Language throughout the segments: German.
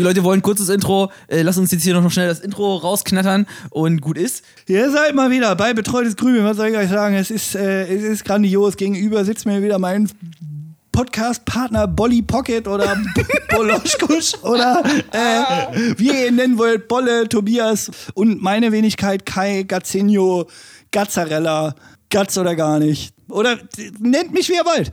Die Leute wollen kurzes Intro. Äh, lass uns jetzt hier noch schnell das Intro rausknattern und gut ist. Ihr seid mal wieder bei Betreutes Grübeln. Was soll ich euch sagen? Es ist, äh, es ist grandios. Gegenüber sitzt mir wieder mein Podcast-Partner Bolly Pocket oder Boloschkusch oder äh, wie ihr ihn nennen wollt, Bolle, Tobias und meine Wenigkeit Kai Gazzinho, Gazzarella, Gatz oder gar nicht. Oder nennt mich wie ihr wollt.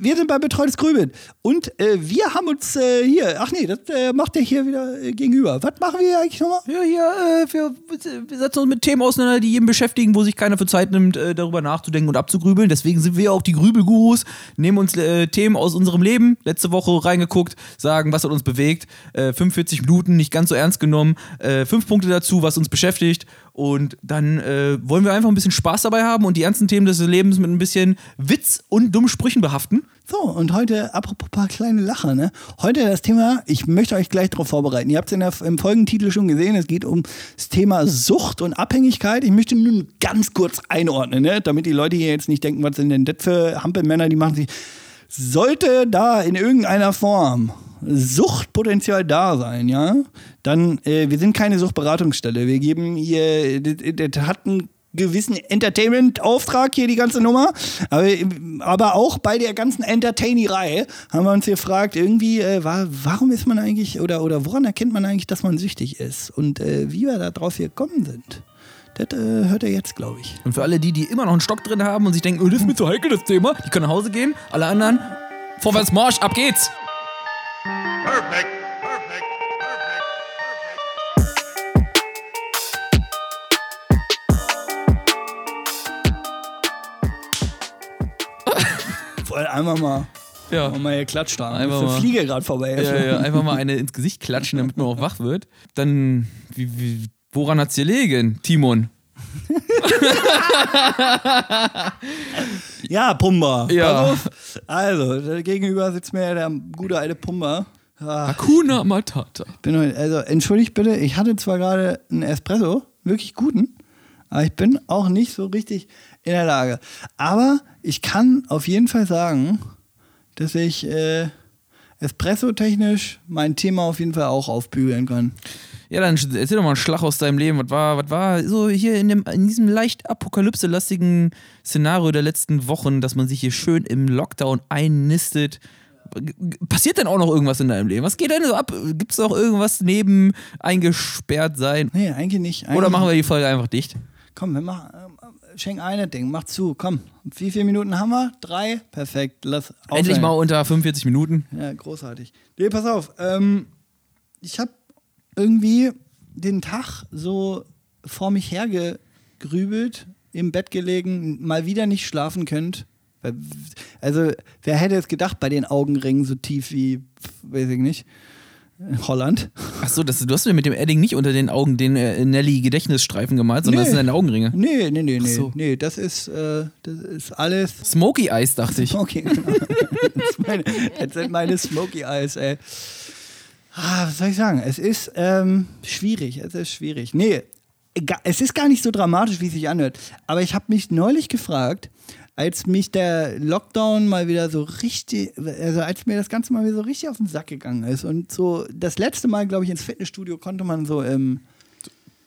Wir sind bei Betreutes Grübeln. Und äh, wir haben uns äh, hier, ach nee, das äh, macht der hier wieder äh, gegenüber. Was machen wir hier eigentlich nochmal? Ja, hier, äh, wir, wir setzen uns mit Themen auseinander, die jeden beschäftigen, wo sich keiner für Zeit nimmt, äh, darüber nachzudenken und abzugrübeln. Deswegen sind wir auch die Grübelgurus, nehmen uns Themen aus unserem Leben, letzte Woche reingeguckt, sagen, was hat uns bewegt. Äh, 45 Minuten, nicht ganz so ernst genommen. Fünf Punkte dazu, was uns beschäftigt. Und dann wollen wir einfach ein bisschen Spaß dabei haben und die ernsten Themen des Lebens mit ein bisschen Witz und dummen Sprüchen behaften. So, und heute, apropos paar kleine Lacher, ne? Heute das Thema, ich möchte euch gleich darauf vorbereiten. Ihr habt es im Folgentitel schon gesehen, es geht um das Thema Sucht und Abhängigkeit. Ich möchte nun ganz kurz einordnen, ne? damit die Leute hier jetzt nicht denken, was sind denn das für Hampelmänner, die machen sich. Sollte da in irgendeiner Form Suchtpotenzial da sein, ja, dann, äh, wir sind keine Suchtberatungsstelle. Wir geben hier, das, das hat einen gewissen Entertainment-Auftrag hier, die ganze Nummer. Aber, aber auch bei der ganzen Entertainerei haben wir uns gefragt, irgendwie, äh, war, warum ist man eigentlich, oder, oder woran erkennt man eigentlich, dass man süchtig ist? Und äh, wie wir da drauf gekommen sind. Das äh, hört er jetzt, glaube ich. Und für alle die, die immer noch einen Stock drin haben und sich denken, oh, das ist mir zu heikel, das Thema, die können nach Hause gehen. Alle anderen, vorwärts Marsch, ab geht's! Perfect. Perfect. Voll einmal mal, Ja. mal hier klatscht da. Einfach mal. Fliege gerade vorbei. Ja, ja, einfach mal eine ins Gesicht klatschen, damit man auch wach wird. Dann, wie, wie, woran hat's gelegen, Timon? Ja, Pumba. Ja. Also, gegenüber sitzt mir der gute alte Pumba. Hakuna Matata. bin heute, also entschuldigt bitte, ich hatte zwar gerade einen Espresso, wirklich guten, aber ich bin auch nicht so richtig in der Lage. Aber ich kann auf jeden Fall sagen, dass ich äh, Espresso-technisch mein Thema auf jeden Fall auch aufbügeln kann. Ja, dann erzähl doch mal einen Schlag aus deinem Leben. Was war, was war so hier in, dem, in diesem leicht apokalypse-lastigen Szenario der letzten Wochen, dass man sich hier schön im Lockdown einnistet? Passiert denn auch noch irgendwas in deinem Leben? Was geht denn so ab? Gibt es auch irgendwas neben eingesperrt sein? Nee, eigentlich nicht. Eigentlich Oder machen wir die Folge einfach dicht? Komm, wir machen, schenk eine Ding, mach zu, komm. Wie viele Minuten haben wir? Drei? Perfekt, lass Endlich aufhören. mal unter 45 Minuten. Ja, großartig. Nee, pass auf. Ähm, ich habe irgendwie den Tag so vor mich hergegrübelt, im Bett gelegen, mal wieder nicht schlafen könnt. Also, wer hätte es gedacht bei den Augenringen so tief wie, weiß ich nicht, Holland? Achso, das, du hast mir mit dem Edding nicht unter den Augen den äh, Nelly-Gedächtnisstreifen gemalt, sondern das Nee. sind deine Augenringe. Nee, nee, nee, nee. so. Nee, das ist, äh, das ist alles Smoky Eyes, dachte ich. Okay, genau. das, meine, das sind meine Smoky Eyes, ey. Ah, was soll ich sagen? Es ist ähm, schwierig. Es ist schwierig. Nee, es ist gar nicht so dramatisch, wie es sich anhört. Aber ich habe mich neulich gefragt, als mich der Lockdown mal wieder so richtig, also als mir das Ganze mal wieder so richtig auf den Sack gegangen ist und so das letzte Mal, glaube ich, ins Fitnessstudio konnte man so im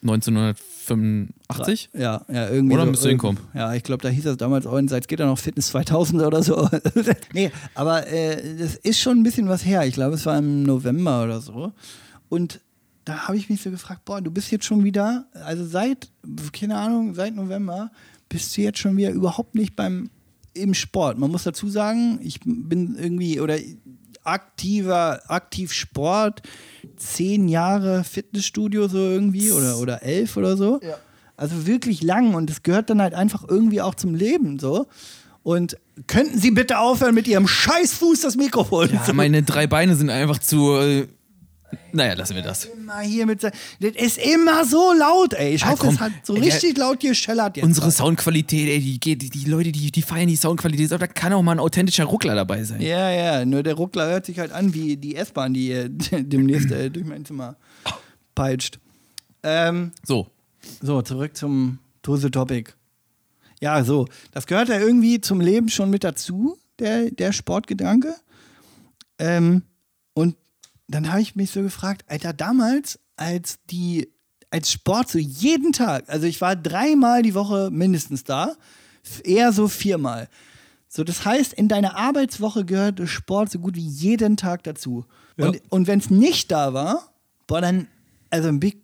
1985? Ja, ja, irgendwie. Oder so, müsste hinkommen. Ja, ich glaube, da hieß das damals auch, seit geht da noch Fitness 2000 oder so. nee, aber äh, das ist schon ein bisschen was her. Ich glaube, es war im November oder so. Und da habe ich mich so gefragt, boah, du bist jetzt schon wieder, also seit, keine Ahnung, seit November bist du jetzt schon wieder überhaupt nicht beim im Sport. Man muss dazu sagen, ich bin irgendwie oder aktiver, aktiv Sport, zehn Jahre Fitnessstudio so irgendwie oder, oder elf oder so. Also wirklich lang und das gehört dann halt einfach irgendwie auch zum Leben so. Und könnten Sie bitte aufhören mit Ihrem Scheißfuß das Mikrofon Ja, meine drei Beine sind einfach zu. Äh, naja, lassen wir das. immer hier mit Das ist immer so laut, ey. Ich Ja, hoffe, komm. es hat so Ey, richtig laut geschellert jetzt. Unsere Soundqualität, ey, die, die, die Leute, die, die feiern die Soundqualität, aber da kann auch mal ein authentischer Ruckler dabei sein. Ja, ja, nur der Ruckler hört sich halt an wie die S-Bahn, die äh, demnächst äh, durch mein Zimmer peitscht. Ähm, So. so, zurück zum the topic. Ja, so, das gehört ja irgendwie zum Leben schon mit dazu, der, der Sportgedanke. Ähm, und dann habe ich mich so gefragt, Alter, damals, als die, als Sport so jeden Tag, also ich war dreimal die Woche mindestens da, eher so viermal. So, das heißt, in deiner Arbeitswoche gehörte Sport so gut wie jeden Tag dazu. Und, und wenn es nicht da war, boah, dann, also ein Big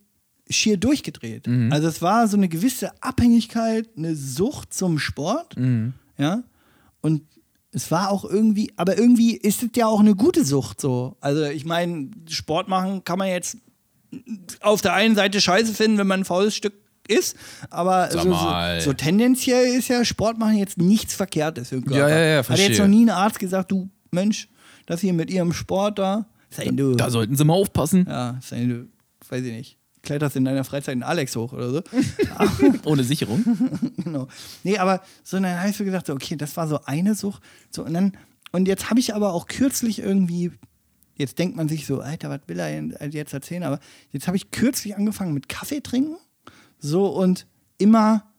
schier durchgedreht. Also es war so eine gewisse Abhängigkeit, eine Sucht zum Sport. Ja. Und es war auch irgendwie, aber irgendwie ist es ja auch eine gute Sucht so. Also ich meine, Sport machen kann man jetzt auf der einen Seite scheiße finden, wenn man ein faules Stück ist, aber so, so, so tendenziell ist ja Sport machen jetzt nichts Verkehrtes für den Körper. Ja, ja, ja, Hat verstehe. jetzt noch nie ein Arzt gesagt, du Mensch, das hier mit ihrem Sport da, du, Da sollten sie mal aufpassen. ja, sei du, weiß ich nicht, kletterst in deiner Freizeit einen Alex hoch oder so. Ohne Sicherung. genau. Nee, aber so, dann habe ich so gesagt, so, okay, das war so eine Sucht. So, und dann, und jetzt habe ich aber auch kürzlich irgendwie, jetzt denkt man sich so, Alter, was will er jetzt erzählen? Aber jetzt habe ich kürzlich angefangen mit Kaffee trinken. So und immer,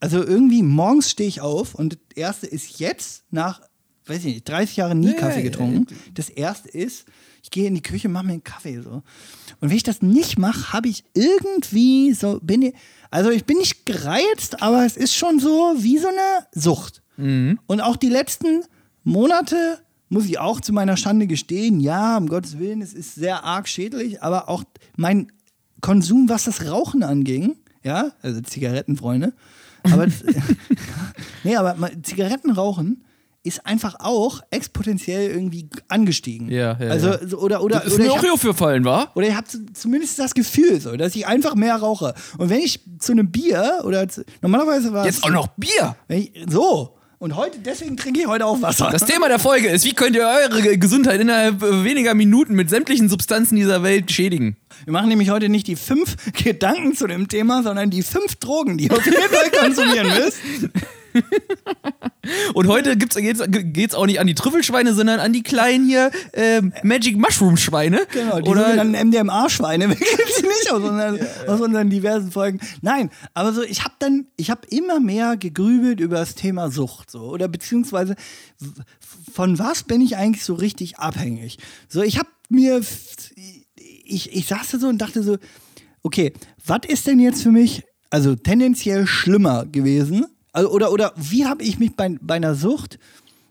also irgendwie morgens stehe ich auf und das erste ist jetzt nach, weiß ich nicht, 30 Jahren nie Ja, Kaffee ja, getrunken. Das erste ist, ich gehe in die Küche, mache mir einen Kaffee so. Und wenn ich das nicht mache, habe ich irgendwie so, bin ich, also ich bin nicht gereizt, aber es ist schon so wie so eine Sucht. Und auch die letzten Monate muss ich auch zu meiner Schande gestehen, ja, um Gottes Willen, es ist sehr arg schädlich, aber auch mein Konsum, was das Rauchen anging, ja, also Zigarettenfreunde, aber nee, aber mal- Zigarettenrauchen ist einfach auch exponentiell irgendwie angestiegen. Ja, ja, Also ja. oder oder Das ist oder mir auch hier aufgefallen, war? oder ich habe zumindest das Gefühl so, dass ich einfach mehr rauche. Und wenn ich zu einem Bier oder zu, normalerweise war es Jetzt auch noch Bier. ich, so und heute deswegen trinke ich heute auch Wasser. Das Thema der Folge ist, wie könnt ihr eure Ge- Gesundheit innerhalb weniger Minuten mit sämtlichen Substanzen dieser Welt schädigen? Wir machen nämlich heute nicht die fünf Gedanken zu dem Thema, sondern die fünf Drogen, die ihr auf jeden Fall konsumieren müsst. Und heute gibt's, geht's, geht's auch nicht an die Trüffelschweine, sondern an die kleinen hier ähm, Magic Mushroom Schweine. Genau, die Oder sogenannten MDMA-Schweine, wir kennen sie nicht aus unseren, aus unseren diversen Folgen. Nein, aber so, ich habe dann, ich habe immer mehr gegrübelt über das Thema Sucht, so, oder beziehungsweise von was bin ich eigentlich so richtig abhängig? So, ich habe mir, ich, ich saß da so und dachte so, okay, was ist denn jetzt für mich, also tendenziell schlimmer gewesen? Also, oder, oder wie habe ich mich bei, bei einer Sucht,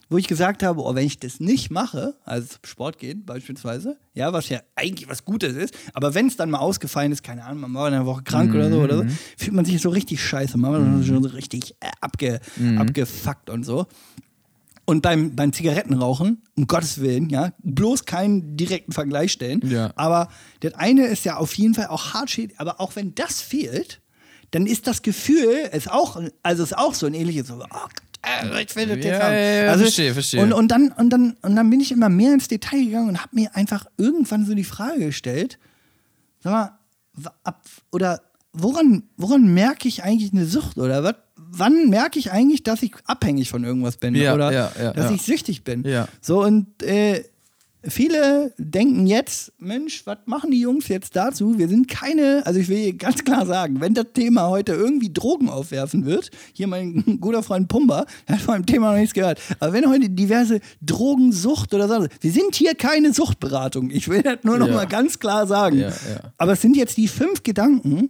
wo ich gesagt habe, oh, wenn ich das nicht mache, also Sport gehen beispielsweise, ja, was ja eigentlich was Gutes ist, aber wenn es dann mal ausgefallen ist, keine Ahnung, man war in einer Woche krank oder so oder so, fühlt man sich so richtig scheiße, man war schon so richtig äh, abge, abgefuckt und so. Und beim, beim Zigarettenrauchen, um Gottes Willen, ja, bloß keinen direkten Vergleich stellen. Ja. Aber das eine ist ja auf jeden Fall auch hart schädlich. Aber auch wenn das fehlt, dann ist das Gefühl, ist auch, also ist auch so ein ähnliches, so, oh äh, ich will das jetzt Ja, haben. ja, also, verstehe, verstehe. Und, und, dann, und, dann, und dann bin ich immer mehr ins Detail gegangen und habe mir einfach irgendwann so die Frage gestellt, sag mal, ab, oder woran, woran merke ich eigentlich eine Sucht oder was? Wann merke ich eigentlich, dass ich abhängig von irgendwas bin Ja, oder ja, ja, dass ich süchtig bin? Ja. So und äh, viele denken jetzt, Mensch, was machen die Jungs jetzt dazu? Wir sind keine, also ich will hier ganz klar sagen, wenn das Thema heute irgendwie Drogen aufwerfen wird, hier mein guter Freund Pumba, der hat von dem Thema noch nichts gehört, aber wenn heute diverse Drogensucht oder so, wir sind hier keine Suchtberatung. Ich will das nur noch Ja. mal ganz klar sagen. Ja, ja. Aber es sind jetzt die fünf Gedanken,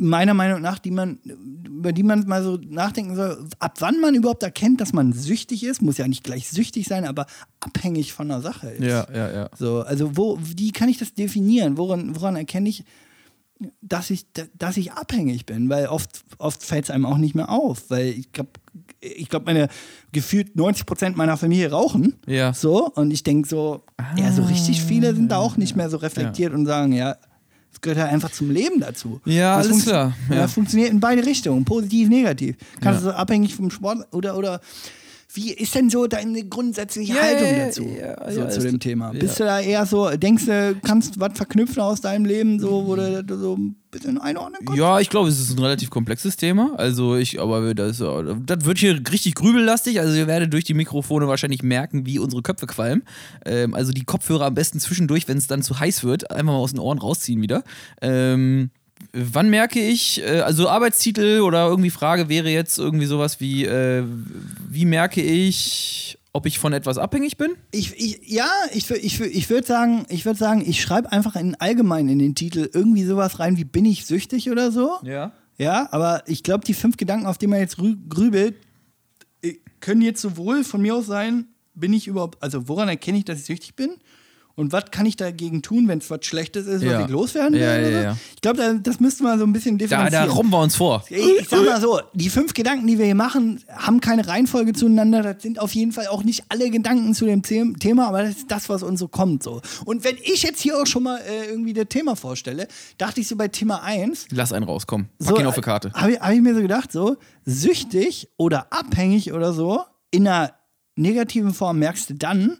meiner Meinung nach, die man, über die man mal so nachdenken soll, ab wann man überhaupt erkennt, dass man süchtig ist, muss ja nicht gleich süchtig sein, aber abhängig von einer Sache ist. Ja, ja, ja. So, also wo, wie kann ich das definieren? Woran, woran erkenne ich, dass ich, dass ich abhängig bin? Weil oft, oft fällt es einem auch nicht mehr auf, weil ich glaube, ich glaube, meine gefühlt 90 Prozent meiner Familie rauchen. Ja. So, und ich denke so, ja, so richtig viele sind da auch nicht mehr so Ah. reflektiert und sagen, ja, es gehört ja einfach zum Leben dazu. Ja, Das alles klar, ja. Das funktioniert in beide Richtungen, positiv, negativ. Kannst Ja. du abhängig vom Sport oder, oder wie ist denn so deine grundsätzliche Ja, Haltung dazu? ja, so ja, zu dem Thema. ja. Bist du da eher so, denkst du, kannst was verknüpfen aus deinem Leben, so, wo du so ein bisschen einordnen kannst? Ja, ich glaube, es ist ein relativ komplexes Thema. Also ich, aber das, das wird hier richtig grübellastig. Also ihr werdet durch die Mikrofone wahrscheinlich merken, wie unsere Köpfe qualmen. Ähm, also die Kopfhörer am besten zwischendurch, wenn es dann zu heiß wird, einfach mal aus den Ohren rausziehen wieder. Ähm, wann merke ich, äh, also Arbeitstitel oder irgendwie Frage wäre jetzt irgendwie sowas wie, äh, wie merke ich, ob ich von etwas abhängig bin? Ich, ich, ja, ich, ich, ich würde sagen, ich würde sagen, ich schreibe einfach in allgemein in den Titel irgendwie sowas rein wie bin ich süchtig oder so. Ja. Ja, aber ich glaube, die fünf Gedanken, auf die man jetzt rü- grübelt, äh, können jetzt sowohl von mir aus sein, bin ich überhaupt, also woran erkenne ich, dass ich süchtig bin? Und was kann ich dagegen tun, wenn es was Schlechtes ist, Ja. was ich loswerden will? Ja, ja, ja. Ich glaube, da- das müsste man so ein bisschen Da, differenzieren. da robben wir uns vor. Ich, ich sag mal so, die fünf Gedanken, die wir hier machen, haben keine Reihenfolge zueinander. Das sind auf jeden Fall auch nicht alle Gedanken zu dem The- Thema, aber das ist das, was uns so kommt. So. Und wenn ich jetzt hier auch schon mal äh, irgendwie das Thema vorstelle, dachte ich so bei Thema 1, Lass einen rauskommen. Pack so, ihn auf die Karte. Habe ich, hab ich mir so gedacht, so süchtig oder abhängig oder so in einer negativen Form merkst du dann,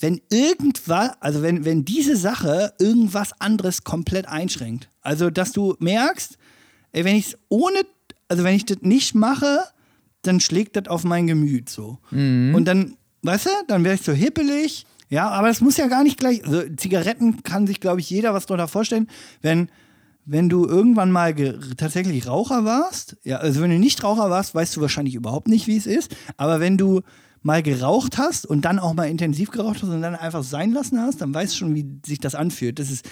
wenn irgendwas, also wenn, wenn diese Sache irgendwas anderes komplett einschränkt. Also, dass du merkst, ey, wenn ich es ohne, also wenn ich das nicht mache, dann schlägt das auf mein Gemüt so. Und dann, weißt du, dann wäre ich so hippelig. Ja, aber das muss ja gar nicht gleich. Also Zigaretten kann sich, glaube ich, jeder was darunter vorstellen. Wenn, wenn du irgendwann mal tatsächlich Raucher warst, ja, also wenn du nicht Raucher warst, weißt du wahrscheinlich überhaupt nicht, wie es ist. Aber wenn du mal geraucht hast und dann auch mal intensiv geraucht hast und dann einfach sein lassen hast, dann weißt du schon, wie sich das anfühlt. Das ist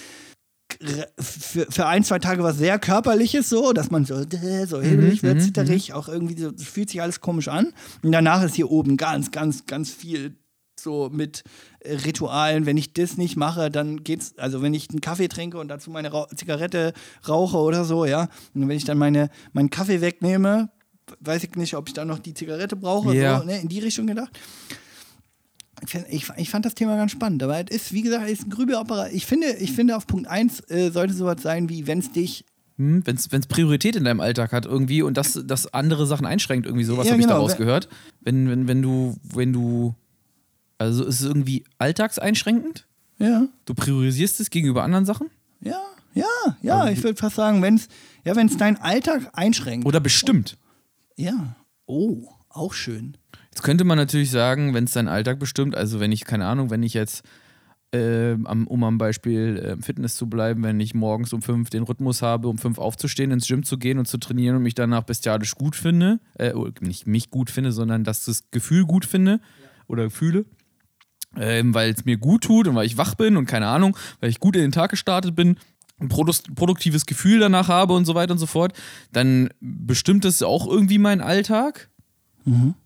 für, für ein, zwei Tage was sehr Körperliches so, dass man so, so hibbelig wird, zitterig, auch irgendwie so, fühlt sich alles komisch an. Und danach ist hier oben ganz, ganz, ganz viel so mit äh, Ritualen. Wenn ich das nicht mache, dann geht's, also wenn ich einen Kaffee trinke und dazu meine Rau Zigarette rauche oder so, ja, und wenn ich dann meine, meinen Kaffee wegnehme, weiß ich nicht, ob ich dann noch die Zigarette brauche, Ja. so, ne, in die Richtung gedacht. Ich, ich, ich fand das Thema ganz spannend, aber es ist, wie gesagt, es ist ein Grübelopera. Ich finde, ich finde auf Punkt 1 äh, sollte sowas sein, wie wenn es dich Hm, Wenn es Priorität in deinem Alltag hat irgendwie und das, das andere Sachen einschränkt, irgendwie sowas Ja, habe ich genau. daraus gehört. Wenn, wenn, wenn du, wenn du, also ist es irgendwie alltagseinschränkend? Ja, Du priorisierst es gegenüber anderen Sachen? ja, ja, ja, ich würde fast sagen, wenn es ja, wenn's deinen Alltag einschränkt. Oder bestimmt? Ja. Oh, auch schön. Jetzt könnte man natürlich sagen, wenn es deinen Alltag bestimmt, also wenn ich, keine Ahnung, wenn ich jetzt, ähm, am- um am Beispiel äh, Fitness zu bleiben, wenn ich morgens um fünf den Rhythmus habe, um fünf aufzustehen, ins Gym zu gehen und zu trainieren und mich danach bestialisch gut finde, äh, oder nicht mich gut finde, sondern dass das Gefühl gut finde oder fühle, ähm, weil es mir gut tut und weil ich wach bin und keine Ahnung, weil ich gut in den Tag gestartet bin, ein produktives Gefühl danach habe und so weiter und so fort, dann bestimmt das auch irgendwie meinen Alltag.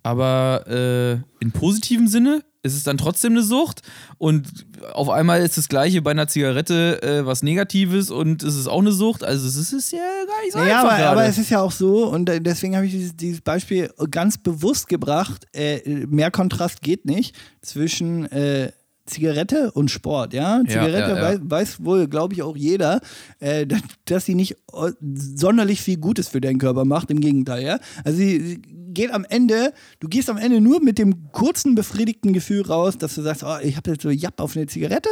Aber äh, in positivem Sinne ist es dann trotzdem eine Sucht und auf einmal ist das gleiche bei einer Zigarette äh, was Negatives und es ist auch eine Sucht. Also es ist, ist ja gar nicht so Ja, einfach aber, aber es ist ja auch so, und äh, deswegen habe ich dieses, dieses Beispiel ganz bewusst gebracht, äh, mehr Kontrast geht nicht zwischen äh, Zigarette und Sport, ja. Zigarette ja, ja. Weiß, weiß wohl, glaube ich, auch jeder, äh, dass, dass sie nicht äh, sonderlich viel Gutes für deinen Körper macht, im Gegenteil, ja. Also sie, sie geht am Ende, du gehst am Ende nur mit dem kurzen, befriedigten Gefühl raus, dass du sagst, oh, ich habe jetzt so Japp auf eine Zigarette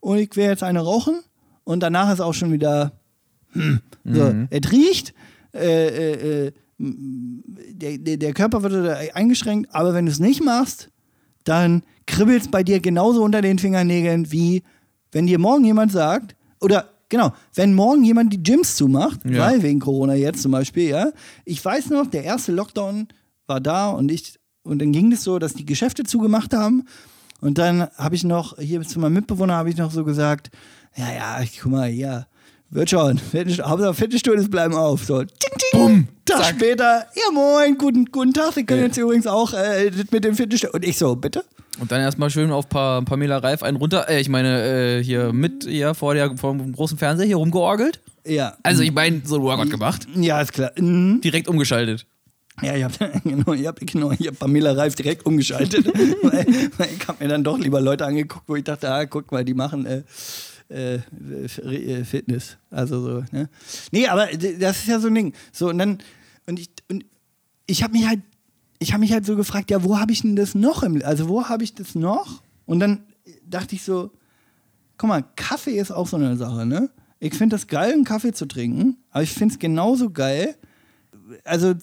und ich will jetzt eine rauchen und danach ist auch schon wieder so, es riecht, äh, äh, äh, der, der, Körper wird eingeschränkt, aber wenn du es nicht machst, dann kribbelt es bei dir genauso unter den Fingernägeln, wie wenn dir morgen jemand sagt, oder genau, wenn morgen jemand die Gyms zumacht, Ja. weil wegen Corona jetzt zum Beispiel, ja. Ich weiß noch, der erste Lockdown war da und ich, und dann ging es so, dass die Geschäfte zugemacht haben. Und dann habe ich noch, hier zu meinem Mitbewohner habe ich noch so gesagt, ja, ja, guck mal, hier, wird schon. Hauptsache Fitnessstudios bleiben auf. So, ting, ting. Bumm, Tag zack. später, ja moin, guten, guten Tag, Sie können jetzt übrigens auch äh, mit dem Fitnessstudio. Und ich so, bitte? Und dann erstmal schön auf pa Pamela Reif einen runter, äh, ich meine, äh, hier mit, ja, vor, der, vor dem großen Fernseher hier rumgeorgelt. Ja. Also ich meine, so ein Workout gemacht. ja, ist klar. Mhm. Direkt umgeschaltet. Ja, ich habe genau, ich hab, genau, ich hab Pamela Reif direkt umgeschaltet. weil, weil ich habe mir dann doch lieber Leute angeguckt, wo ich dachte, ah, guck mal, die machen äh, äh, äh, Fitness. Also so, ne? Nee, aber das ist ja so ein Ding. So, und dann, und ich, und ich habe mich halt, ich habe mich halt so gefragt, ja, wo habe ich denn das noch im, also wo habe ich das noch? Und dann dachte ich so, guck mal, Kaffee ist auch so eine Sache, ne? Ich finde das geil, einen Kaffee zu trinken, aber ich finde es genauso geil, also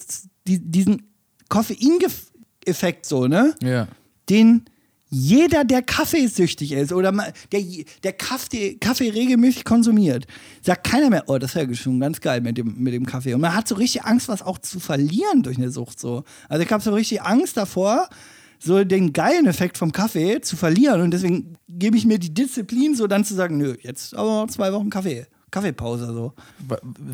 die, diesen Koffein-Effekt so, ne? Ja. Den jeder, der kaffeesüchtig ist oder der, der Kaffee, Kaffee regelmäßig konsumiert, sagt keiner mehr, oh, das ist ja schon ganz geil mit dem, mit dem Kaffee. Und man hat so richtig Angst, was auch zu verlieren durch eine Sucht so. Also ich habe so richtig Angst davor, so den geilen Effekt vom Kaffee zu verlieren. Und deswegen gebe ich mir die Disziplin, so dann zu sagen, nö, jetzt aber zwei Wochen Kaffee. Kaffeepause so.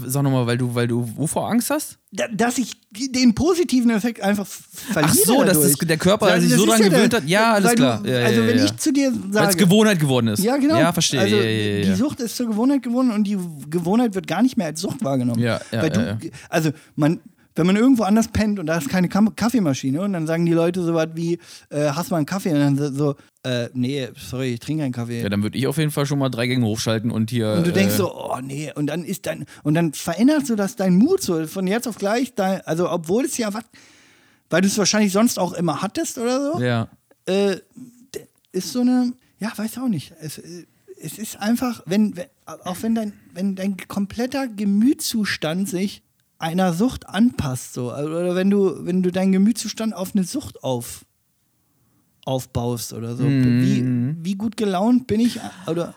Sag nochmal, weil du, weil du wovor Angst hast? Da, dass ich den positiven Effekt einfach verliere. Ach so, dass das- der Körper Ja, sich so dran ja gewöhnt der- hat. Ja, alles klar. Du, Ja, also, ja, wenn ich zu dir Weil es sage. Gewohnheit geworden ist. Ja, genau. Ja, verstehe. Also, die Sucht ist zur Gewohnheit geworden und die Gewohnheit wird gar nicht mehr als Sucht wahrgenommen. Ja, ja, du. Also, man, wenn man irgendwo anders pennt und da ist keine Kaffeemaschine und dann sagen die Leute so was wie, äh, hast du mal einen Kaffee? Und dann so, äh, nee, sorry, ich trinke keinen Kaffee. Ja, dann würde ich auf jeden Fall schon mal drei Gänge hochschalten und hier. Und du denkst äh, so, oh nee, und dann ist dein, und dann verändert so das dein Mut so von jetzt auf gleich, dein, also obwohl es ja was, weil du es wahrscheinlich sonst auch immer hattest oder so, Ja. äh, ist so eine, ja, weiß auch nicht. Es, äh, es ist einfach, wenn, wenn auch wenn dein, wenn dein kompletter Gemütszustand sich einer Sucht anpasst, so, also, oder wenn du, wenn du deinen Gemütszustand auf eine Sucht auf, aufbaust oder so. Wie, wie gut gelaunt bin ich, oder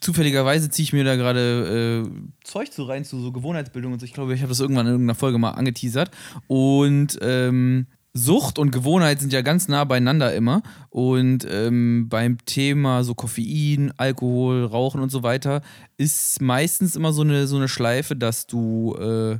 Zufälligerweise ziehe ich mir da gerade äh, Zeug zu rein zu so Gewohnheitsbildung und so. Ich glaube, ich habe das irgendwann in irgendeiner Folge mal angeteasert. Und ähm, Sucht und Gewohnheit sind ja ganz nah beieinander immer. Und ähm, beim Thema so Koffein, Alkohol, Rauchen und so weiter ist meistens immer so eine, so eine Schleife, dass du äh,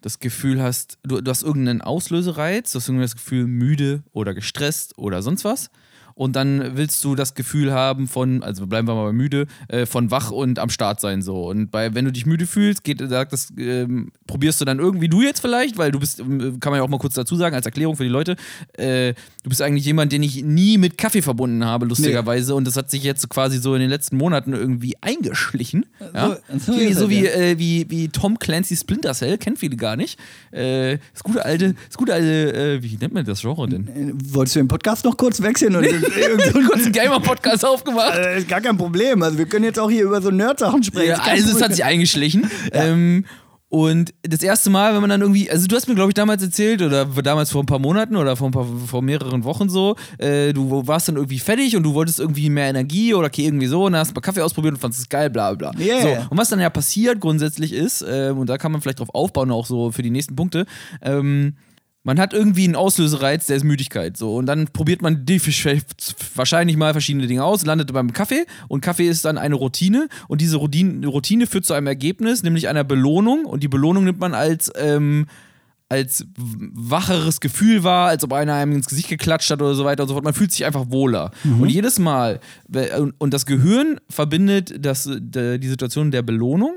das Gefühl hast, du, du hast irgendeinen Auslösereiz, du hast irgendwie das Gefühl, müde oder gestresst oder sonst was. Und dann willst du das Gefühl haben von, also bleiben wir mal bei müde, äh, von wach und am Start sein so. Und bei, wenn du dich müde fühlst, geht, sagt das, ähm, probierst du dann irgendwie du jetzt vielleicht, weil du bist, ähm, kann man ja auch mal kurz dazu sagen, als Erklärung für die Leute, äh, du bist eigentlich jemand, den ich nie mit Kaffee verbunden habe, lustigerweise. Und das hat sich jetzt quasi so in den letzten Monaten irgendwie eingeschlichen. Ja? so so das, wie, äh, wie, wie Tom Clancy Splinter Cell, kennt viele gar nicht. Äh, das gute alte, das gute alte, äh, wie nennt man das Genre denn? Wolltest du den Podcast noch kurz wechseln? Und Kurz einen Gamer-Podcast aufgemacht. äh, ist gar kein Problem. Also wir können jetzt auch hier über so Nerd-Sachen sprechen. Ja, also es hat sich eingeschlichen. Ähm, und das erste Mal, wenn man dann irgendwie, also du hast mir, glaube ich, damals erzählt, oder damals vor ein paar Monaten oder vor, ein paar, vor mehreren Wochen so, äh, du warst dann irgendwie fertig und du wolltest irgendwie mehr Energie oder okay, irgendwie so, und dann hast du mal Kaffee ausprobiert und fandest es geil, bla bla. Yeah. So, und was dann ja passiert grundsätzlich ist, ähm, und da kann man vielleicht drauf aufbauen, auch so für die nächsten Punkte, ähm, man hat irgendwie einen Auslösereiz, der ist Müdigkeit. So. Und dann probiert man die, wahrscheinlich mal verschiedene Dinge aus, landet beim Kaffee und Kaffee ist dann eine Routine und diese Routine, Routine führt zu einem Ergebnis, nämlich einer Belohnung und die Belohnung nimmt man als, ähm, als wacheres Gefühl wahr, als ob einer einem ins Gesicht geklatscht hat oder so weiter und so fort. Man fühlt sich einfach wohler. Und jedes Mal, und, das Gehirn verbindet das, de, die Situation der Belohnung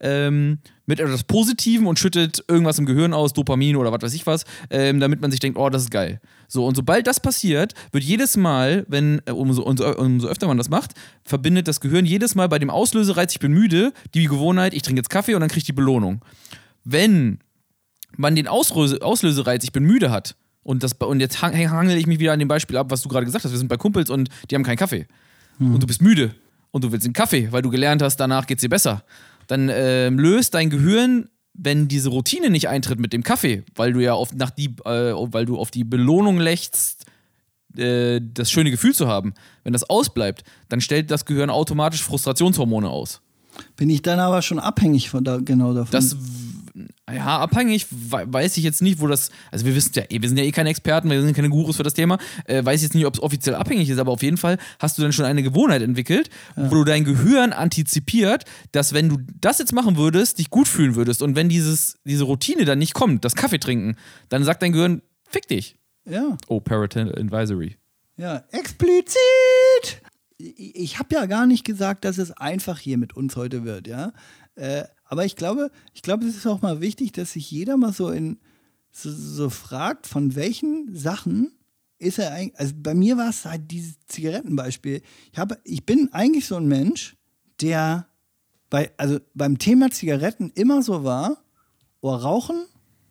ähm, mit etwas Positivem und schüttet irgendwas im Gehirn aus, Dopamin oder was weiß ich was, ähm, damit man sich denkt, oh, das ist geil. So, und sobald das passiert, wird jedes Mal, wenn, äh, umso, umso, umso öfter man das macht, verbindet das Gehirn jedes Mal bei dem Auslösereiz, ich bin müde, die Gewohnheit, ich trinke jetzt Kaffee und dann kriege ich die Belohnung. Wenn man den Auslöse, Auslösereiz, ich bin müde hat, und, das, und jetzt hang, hangel ich mich wieder an dem Beispiel ab, was du gerade gesagt hast, wir sind bei Kumpels und die haben keinen Kaffee. Und du bist müde und du willst einen Kaffee, weil du gelernt hast, danach geht's dir besser. Dann ähm, löst dein Gehirn, wenn diese Routine nicht eintritt mit dem Kaffee, weil du ja auf, nach die, äh, weil du auf die Belohnung lächst, äh, das schöne Gefühl zu haben. Wenn das ausbleibt, dann stellt das Gehirn automatisch Frustrationshormone aus. Bin ich dann aber schon abhängig von da, genau davon. Das, ja, abhängig, we- weiß ich jetzt nicht, wo das, also wir wissen ja, eh, wir sind ja eh keine Experten, wir sind keine Gurus für das Thema, äh, weiß jetzt nicht, ob es offiziell abhängig ist, aber auf jeden Fall hast du dann schon eine Gewohnheit entwickelt, wo du dein Gehirn antizipiert, dass wenn du das jetzt machen würdest, dich gut fühlen würdest und wenn dieses, diese Routine dann nicht kommt, das Kaffee trinken, dann sagt dein Gehirn, fick dich. ja, Oh, Parental Advisory. ja, explizit. Ich, ich habe ja gar nicht gesagt, dass es einfach hier mit uns heute wird, ja. Äh, aber ich glaube, ich glaube, es ist auch mal wichtig, dass sich jeder mal so in so, so fragt, von welchen Sachen ist er eigentlich. Also bei mir war es halt dieses Zigarettenbeispiel. Ich habe, ich bin eigentlich so ein Mensch, der bei, also beim Thema Zigaretten immer so war, oh, rauchen,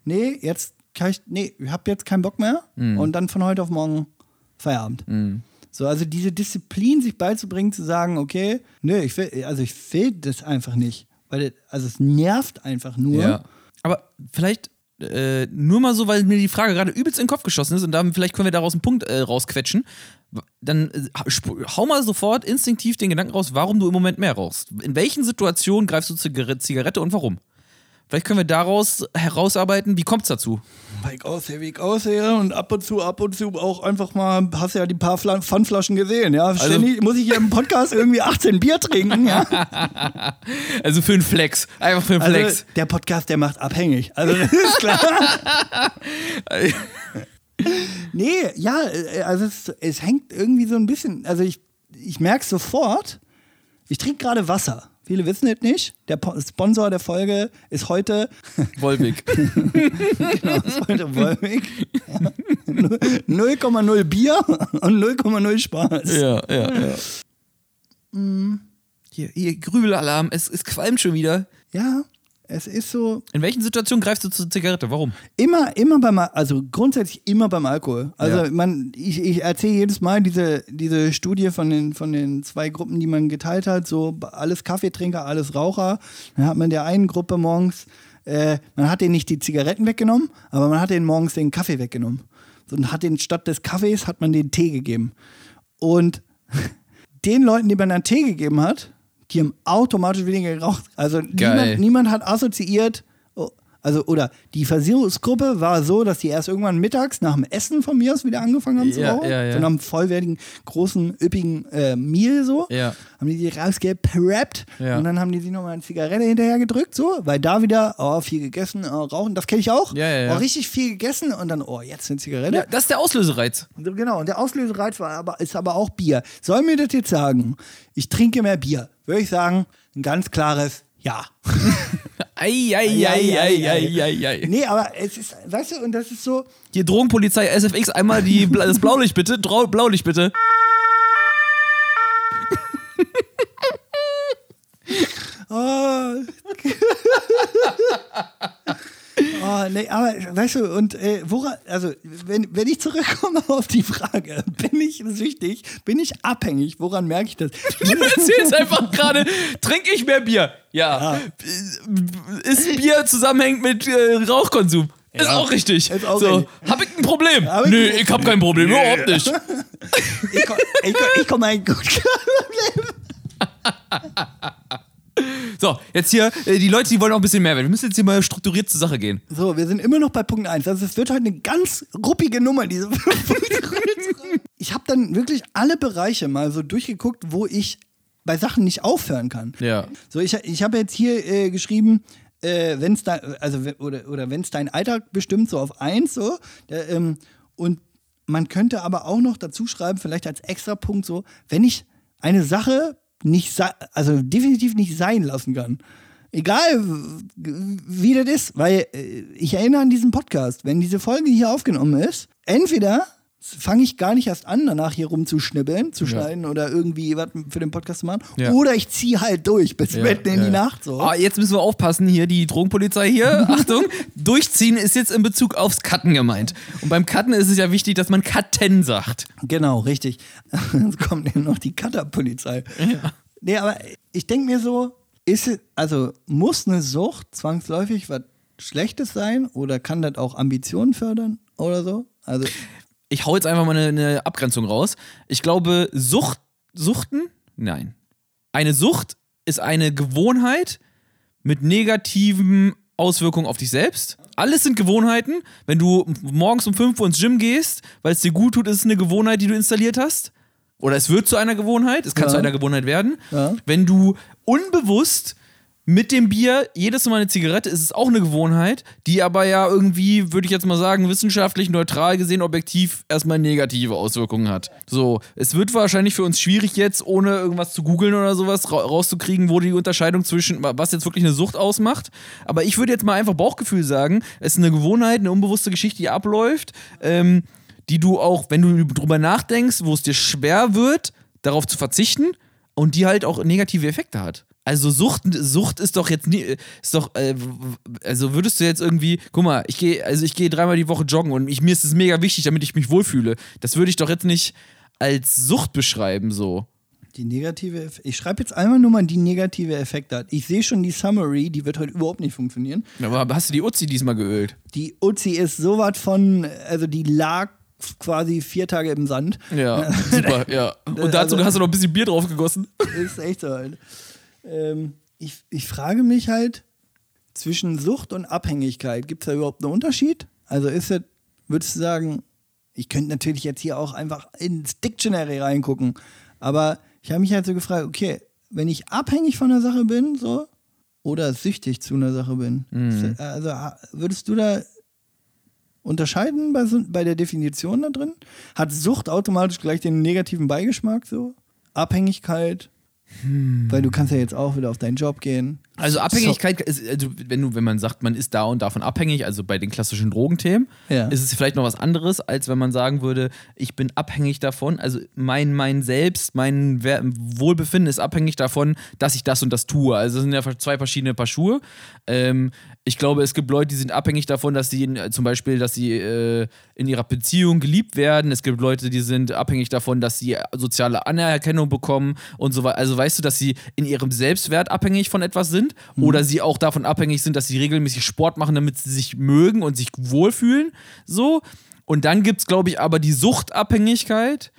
nee, jetzt kann ich, nee, ich habe jetzt keinen Bock mehr und dann von heute auf morgen Feierabend. So, also diese Disziplin, sich beizubringen, zu sagen, okay, nö, ich will, also ich will das einfach nicht. Weil, also es nervt einfach nur. Ja. Aber vielleicht äh, nur mal so, weil mir die Frage gerade übelst in den Kopf geschossen ist und dann vielleicht können wir daraus einen Punkt äh, rausquetschen. Dann äh, hau mal sofort instinktiv den Gedanken raus, warum du im Moment mehr rauchst. In welchen Situationen greifst du Zigarette, Zigarette und warum? Vielleicht können wir daraus herausarbeiten, wie kommt es dazu? Weg aussehe, Weg aussehe und ab und zu, ab und zu auch einfach mal, hast ja die paar Fla Pfandflaschen gesehen, ja. Ständig muss ich hier im Podcast irgendwie 18 Bier trinken, ja. Also für einen Flex. Einfach für einen Also Flex. der Podcast, der macht abhängig. Also das ist klar. nee, ja, also es, es hängt irgendwie so ein bisschen, also ich, ich merke sofort, ich trinke gerade Wasser. Viele wissen es nicht. Der Po- Sponsor der Folge ist heute, Wolwig. genau, ist heute Wolwig. Ja. 0,0 Bier und 0,0 Spaß. ja, ja, ja. Hier, hier, Grübelalarm, es, es qualmt schon wieder. Ja, es ist so, In welchen Situationen greifst du zur Zigarette? Warum? Immer, immer beim, Al- also grundsätzlich immer beim Alkohol. Also Ja. man, ich, ich erzähle jedes Mal diese, diese Studie von den, von den zwei Gruppen, die man geteilt hat, so alles Kaffeetrinker, alles Raucher. Dann hat man der einen Gruppe morgens, äh, man hat denen nicht die Zigaretten weggenommen, aber man hat denen morgens den Kaffee weggenommen. Und hat den statt des Kaffees hat man den Tee gegeben. Und den Leuten, die man dann Tee gegeben hat, die haben automatisch weniger geraucht. Also niemand, niemand hat assoziiert, also oder die Versuchsgruppe war so, dass die erst irgendwann mittags nach dem Essen von mir aus wieder angefangen haben zu Ja, rauchen. ja, ja. So nach einem vollwertigen, großen, üppigen äh, Meal so. Ja. Haben die die rausgepreppt Ja. und dann haben die sich nochmal eine Zigarette hinterher gedrückt, so, weil da wieder, oh, viel gegessen, oh, rauchen, das kenne ich auch. Ja, ja, ja. Oh, richtig viel gegessen und dann, oh, jetzt eine Zigarette. Ja, das ist der Auslösereiz. Genau, und der Auslösereiz war aber, ist aber auch Bier. Soll mir das jetzt sagen, ich trinke mehr Bier? Würde ich sagen, ein ganz klares Ja. Ei, ei, ei, ei, ei, ei, ei. Nee, aber es ist, weißt du, und das ist so, Hier Drogenpolizei SFX, einmal die, das Blaulicht bitte. Drau Blaulicht bitte. oh. oh, nee, aber weißt du, und äh, woran, also, wenn, wenn ich zurückkomme auf die Frage, bin ich süchtig, bin ich abhängig, woran merke ich das? Du erzählst einfach gerade, trinke ich mehr Bier? Ja. Ist Bier zusammenhängt mit äh, Rauchkonsum? Ist Ja. auch richtig. Ist auch so, richtig. hab ich ein Problem? Hab ich Nö, ich hab kein Problem, überhaupt nicht. Ich, komm- ich, komm- ich komme ein gut So, jetzt hier, äh, die Leute, die wollen auch ein bisschen mehr werden. Wir müssen jetzt hier mal strukturiert zur Sache gehen. So, wir sind immer noch bei Punkt 1. Also es wird heute eine ganz ruppige Nummer, diese Ich habe dann wirklich alle Bereiche mal so durchgeguckt, wo ich bei Sachen nicht aufhören kann. Ja. So, ich, ich habe jetzt hier äh, geschrieben, äh, wenn es dein, also oder, oder wenn es dein Alltag bestimmt, so auf eins so. Der, ähm, und man könnte aber auch noch dazu schreiben, vielleicht als extra Punkt so, wenn ich eine Sache nicht, also definitiv nicht sein lassen kann. Egal wie das ist, weil äh, ich erinnere an diesen Podcast, wenn diese Folge hier aufgenommen ist, entweder fange ich gar nicht erst an, danach hier rumzuschnibbeln, zu schneiden oder irgendwie was für den Podcast zu machen, Ja. oder ich ziehe halt durch bis mitten in die Nacht so. Ah, jetzt müssen wir aufpassen, hier die Drogenpolizei hier. Achtung, durchziehen ist jetzt in Bezug aufs Cutten gemeint. Und beim Cutten ist es ja wichtig, dass man Cutten sagt. Genau, richtig. Jetzt kommt eben noch die Cutterpolizei. Ja. Nee, aber ich denke mir so, ist es, also muss eine Sucht zwangsläufig was Schlechtes sein oder kann das auch Ambitionen fördern oder so? Also, Ich hau jetzt einfach mal eine, eine Abgrenzung raus. Ich glaube, Sucht, Suchten? Nein. Eine Sucht ist eine Gewohnheit mit negativen Auswirkungen auf dich selbst. Alles sind Gewohnheiten. Wenn du morgens um 5 Uhr ins Gym gehst, weil es dir gut tut, ist es eine Gewohnheit, die du installiert hast. Oder es wird zu einer Gewohnheit, es kann Ja. zu einer Gewohnheit werden. Ja. Wenn du unbewusst mit dem Bier jedes Mal eine Zigarette, ist es auch eine Gewohnheit, die aber ja irgendwie, würde ich jetzt mal sagen, wissenschaftlich neutral gesehen, objektiv erstmal negative Auswirkungen hat. So, es wird wahrscheinlich für uns schwierig jetzt, ohne irgendwas zu googeln oder sowas, ra rauszukriegen, wo die Unterscheidung zwischen, was jetzt wirklich eine Sucht ausmacht. Aber ich würde jetzt mal einfach Bauchgefühl sagen, es ist eine Gewohnheit, eine unbewusste Geschichte, die abläuft, ähm, die du auch, wenn du drüber nachdenkst, wo es dir schwer wird, darauf zu verzichten und die halt auch negative Effekte hat. Also Sucht, Sucht ist doch jetzt nie, ist doch, äh, also würdest du jetzt irgendwie, guck mal, ich gehe, also ich gehe dreimal die Woche joggen und ich, mir ist es mega wichtig, damit ich mich wohlfühle. Das würde ich doch jetzt nicht als Sucht beschreiben, so. die negative, Eff- ich schreibe jetzt einmal nur mal die negative Effekte hat. Ich sehe schon die Summary, die wird heute überhaupt nicht funktionieren. Aber hast du die Uzi diesmal geölt? Die Uzi ist so was von, also die lag quasi vier Tage im Sand. Ja, super, ja. Und dazu Also- hast du noch ein bisschen Bier drauf gegossen. ist echt so halt. Ähm, ich, ich frage mich halt, zwischen Sucht und Abhängigkeit, gibt es da überhaupt einen Unterschied? Also ist es, würdest du sagen, ich könnte natürlich jetzt hier auch einfach ins Dictionary reingucken, aber ich habe mich halt so gefragt, okay, wenn ich abhängig von der Sache bin, so, oder süchtig zu einer Sache bin, also ha- würdest du da unterscheiden bei, so- bei der Definition da drin? Hat Sucht automatisch gleich den negativen Beigeschmack so? Abhängigkeit? Weil du kannst ja jetzt auch wieder auf deinen Job gehen. Also Abhängigkeit ist, also wenn du, wenn man sagt, man ist da und davon abhängig, also bei den klassischen Drogenthemen, Ja. ist es vielleicht noch was anderes, als wenn man sagen würde, ich bin abhängig davon. Also mein, mein Selbst, mein Wohlbefinden ist abhängig davon, dass ich das und das tue. Also es sind ja zwei verschiedene Paar Schuhe. Ähm, ich glaube, es gibt Leute, die sind abhängig davon, dass sie in, zum Beispiel, dass sie äh, in ihrer Beziehung geliebt werden. Es gibt Leute, die sind abhängig davon, dass sie soziale Anerkennung bekommen und so weiter. Also weißt du, dass sie in ihrem Selbstwert abhängig von etwas sind oder sie auch davon abhängig sind, dass sie regelmäßig Sport machen, damit sie sich mögen und sich wohlfühlen. So. Und dann gibt es, glaube ich, aber die Suchtabhängigkeit,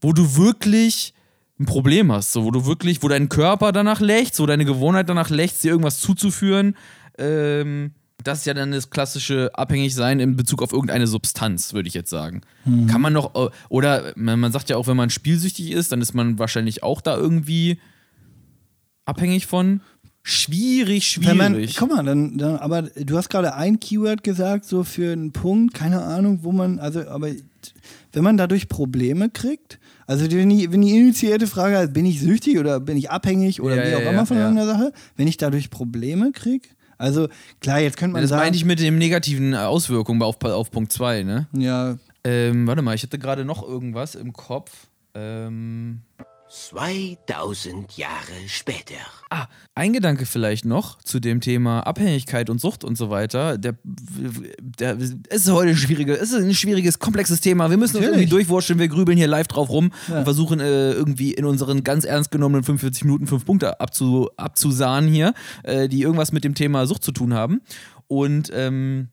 wo du wirklich ein Problem hast, so, wo du wirklich, wo dein Körper danach lechzt, wo deine Gewohnheit danach lechzt, dir irgendwas zuzuführen. Ähm, das ist ja dann das klassische Abhängigsein in Bezug auf irgendeine Substanz, würde ich jetzt sagen. Kann man noch, äh, oder man sagt ja auch, wenn man spielsüchtig ist, dann ist man wahrscheinlich auch da irgendwie abhängig von. Schwierig, Wenn man, schwierig. guck mal, dann, dann, aber du hast gerade ein Keyword gesagt, so für einen Punkt, keine Ahnung, wo man, also, aber wenn man dadurch Probleme kriegt, also wenn die, wenn die initiierte Frage ist, bin ich süchtig oder bin ich abhängig oder Ja, wie auch ja, immer von ja. irgendeiner Sache, wenn ich dadurch Probleme kriege, also klar, jetzt könnte man das sagen, meinte ich mit den negativen Auswirkungen auf, auf Punkt 2, ne? ja, Ähm, warte mal, ich hatte gerade noch irgendwas im Kopf. Ähm, 2000 Jahre später. ah, ein Gedanke vielleicht noch zu dem Thema Abhängigkeit und Sucht und so weiter. Der, der es ist heute ein schwieriges, es ist ein schwieriges, komplexes Thema. Wir müssen uns Natürlich. irgendwie durchwurschteln. Wir grübeln hier live drauf rum und versuchen äh, irgendwie in unseren ganz ernst genommenen 45 Minuten fünf Punkte abzu, abzusahnen hier, äh, die irgendwas mit dem Thema Sucht zu tun haben. Und ähm,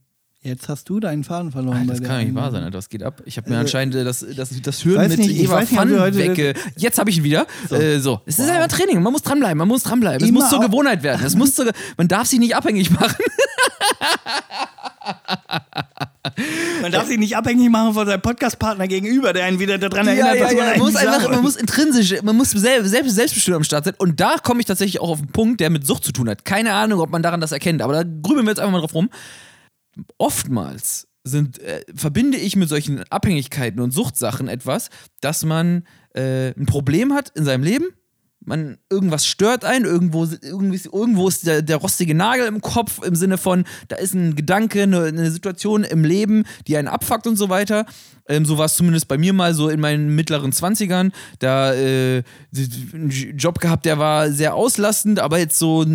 jetzt hast du deinen Faden verloren. Alter, bei das kann nicht wahr sein, Alter. Was geht ab? Ich habe mir Also- anscheinend äh, das, das, das Hören mit nicht, ich Eva nicht, Fun wegge... Jetzt habe ich ihn wieder. So. Äh, so. Es ist einfach Training. Man muss dranbleiben. Man muss dranbleiben. Es muss zur Gewohnheit werden. Es muss zur, man darf sich nicht abhängig machen. Man darf sich nicht abhängig machen von seinem Podcastpartner gegenüber, der einen wieder daran erinnert, was man eigentlich muss einfach, man muss intrinsisch, man muss selbst, selbst, selbstbestimmt am Start sein. Und da komme ich tatsächlich auch auf einen Punkt, der mit Sucht zu tun hat. Keine Ahnung, ob man daran das erkennt, aber da grübeln wir jetzt einfach mal drauf rum. Oftmals sind, äh, verbinde ich mit solchen Abhängigkeiten und Suchtsachen etwas, dass man äh, ein Problem hat in seinem Leben. Man, irgendwas stört einen, irgendwo, irgendwo ist der, der rostige Nagel im Kopf, im Sinne von, da ist ein Gedanke, eine, eine Situation im Leben, die einen abfuckt und so weiter. Ähm, so war es zumindest bei mir mal so in meinen mittleren 20ern. Da äh, einen Job gehabt, der war sehr auslastend, aber jetzt so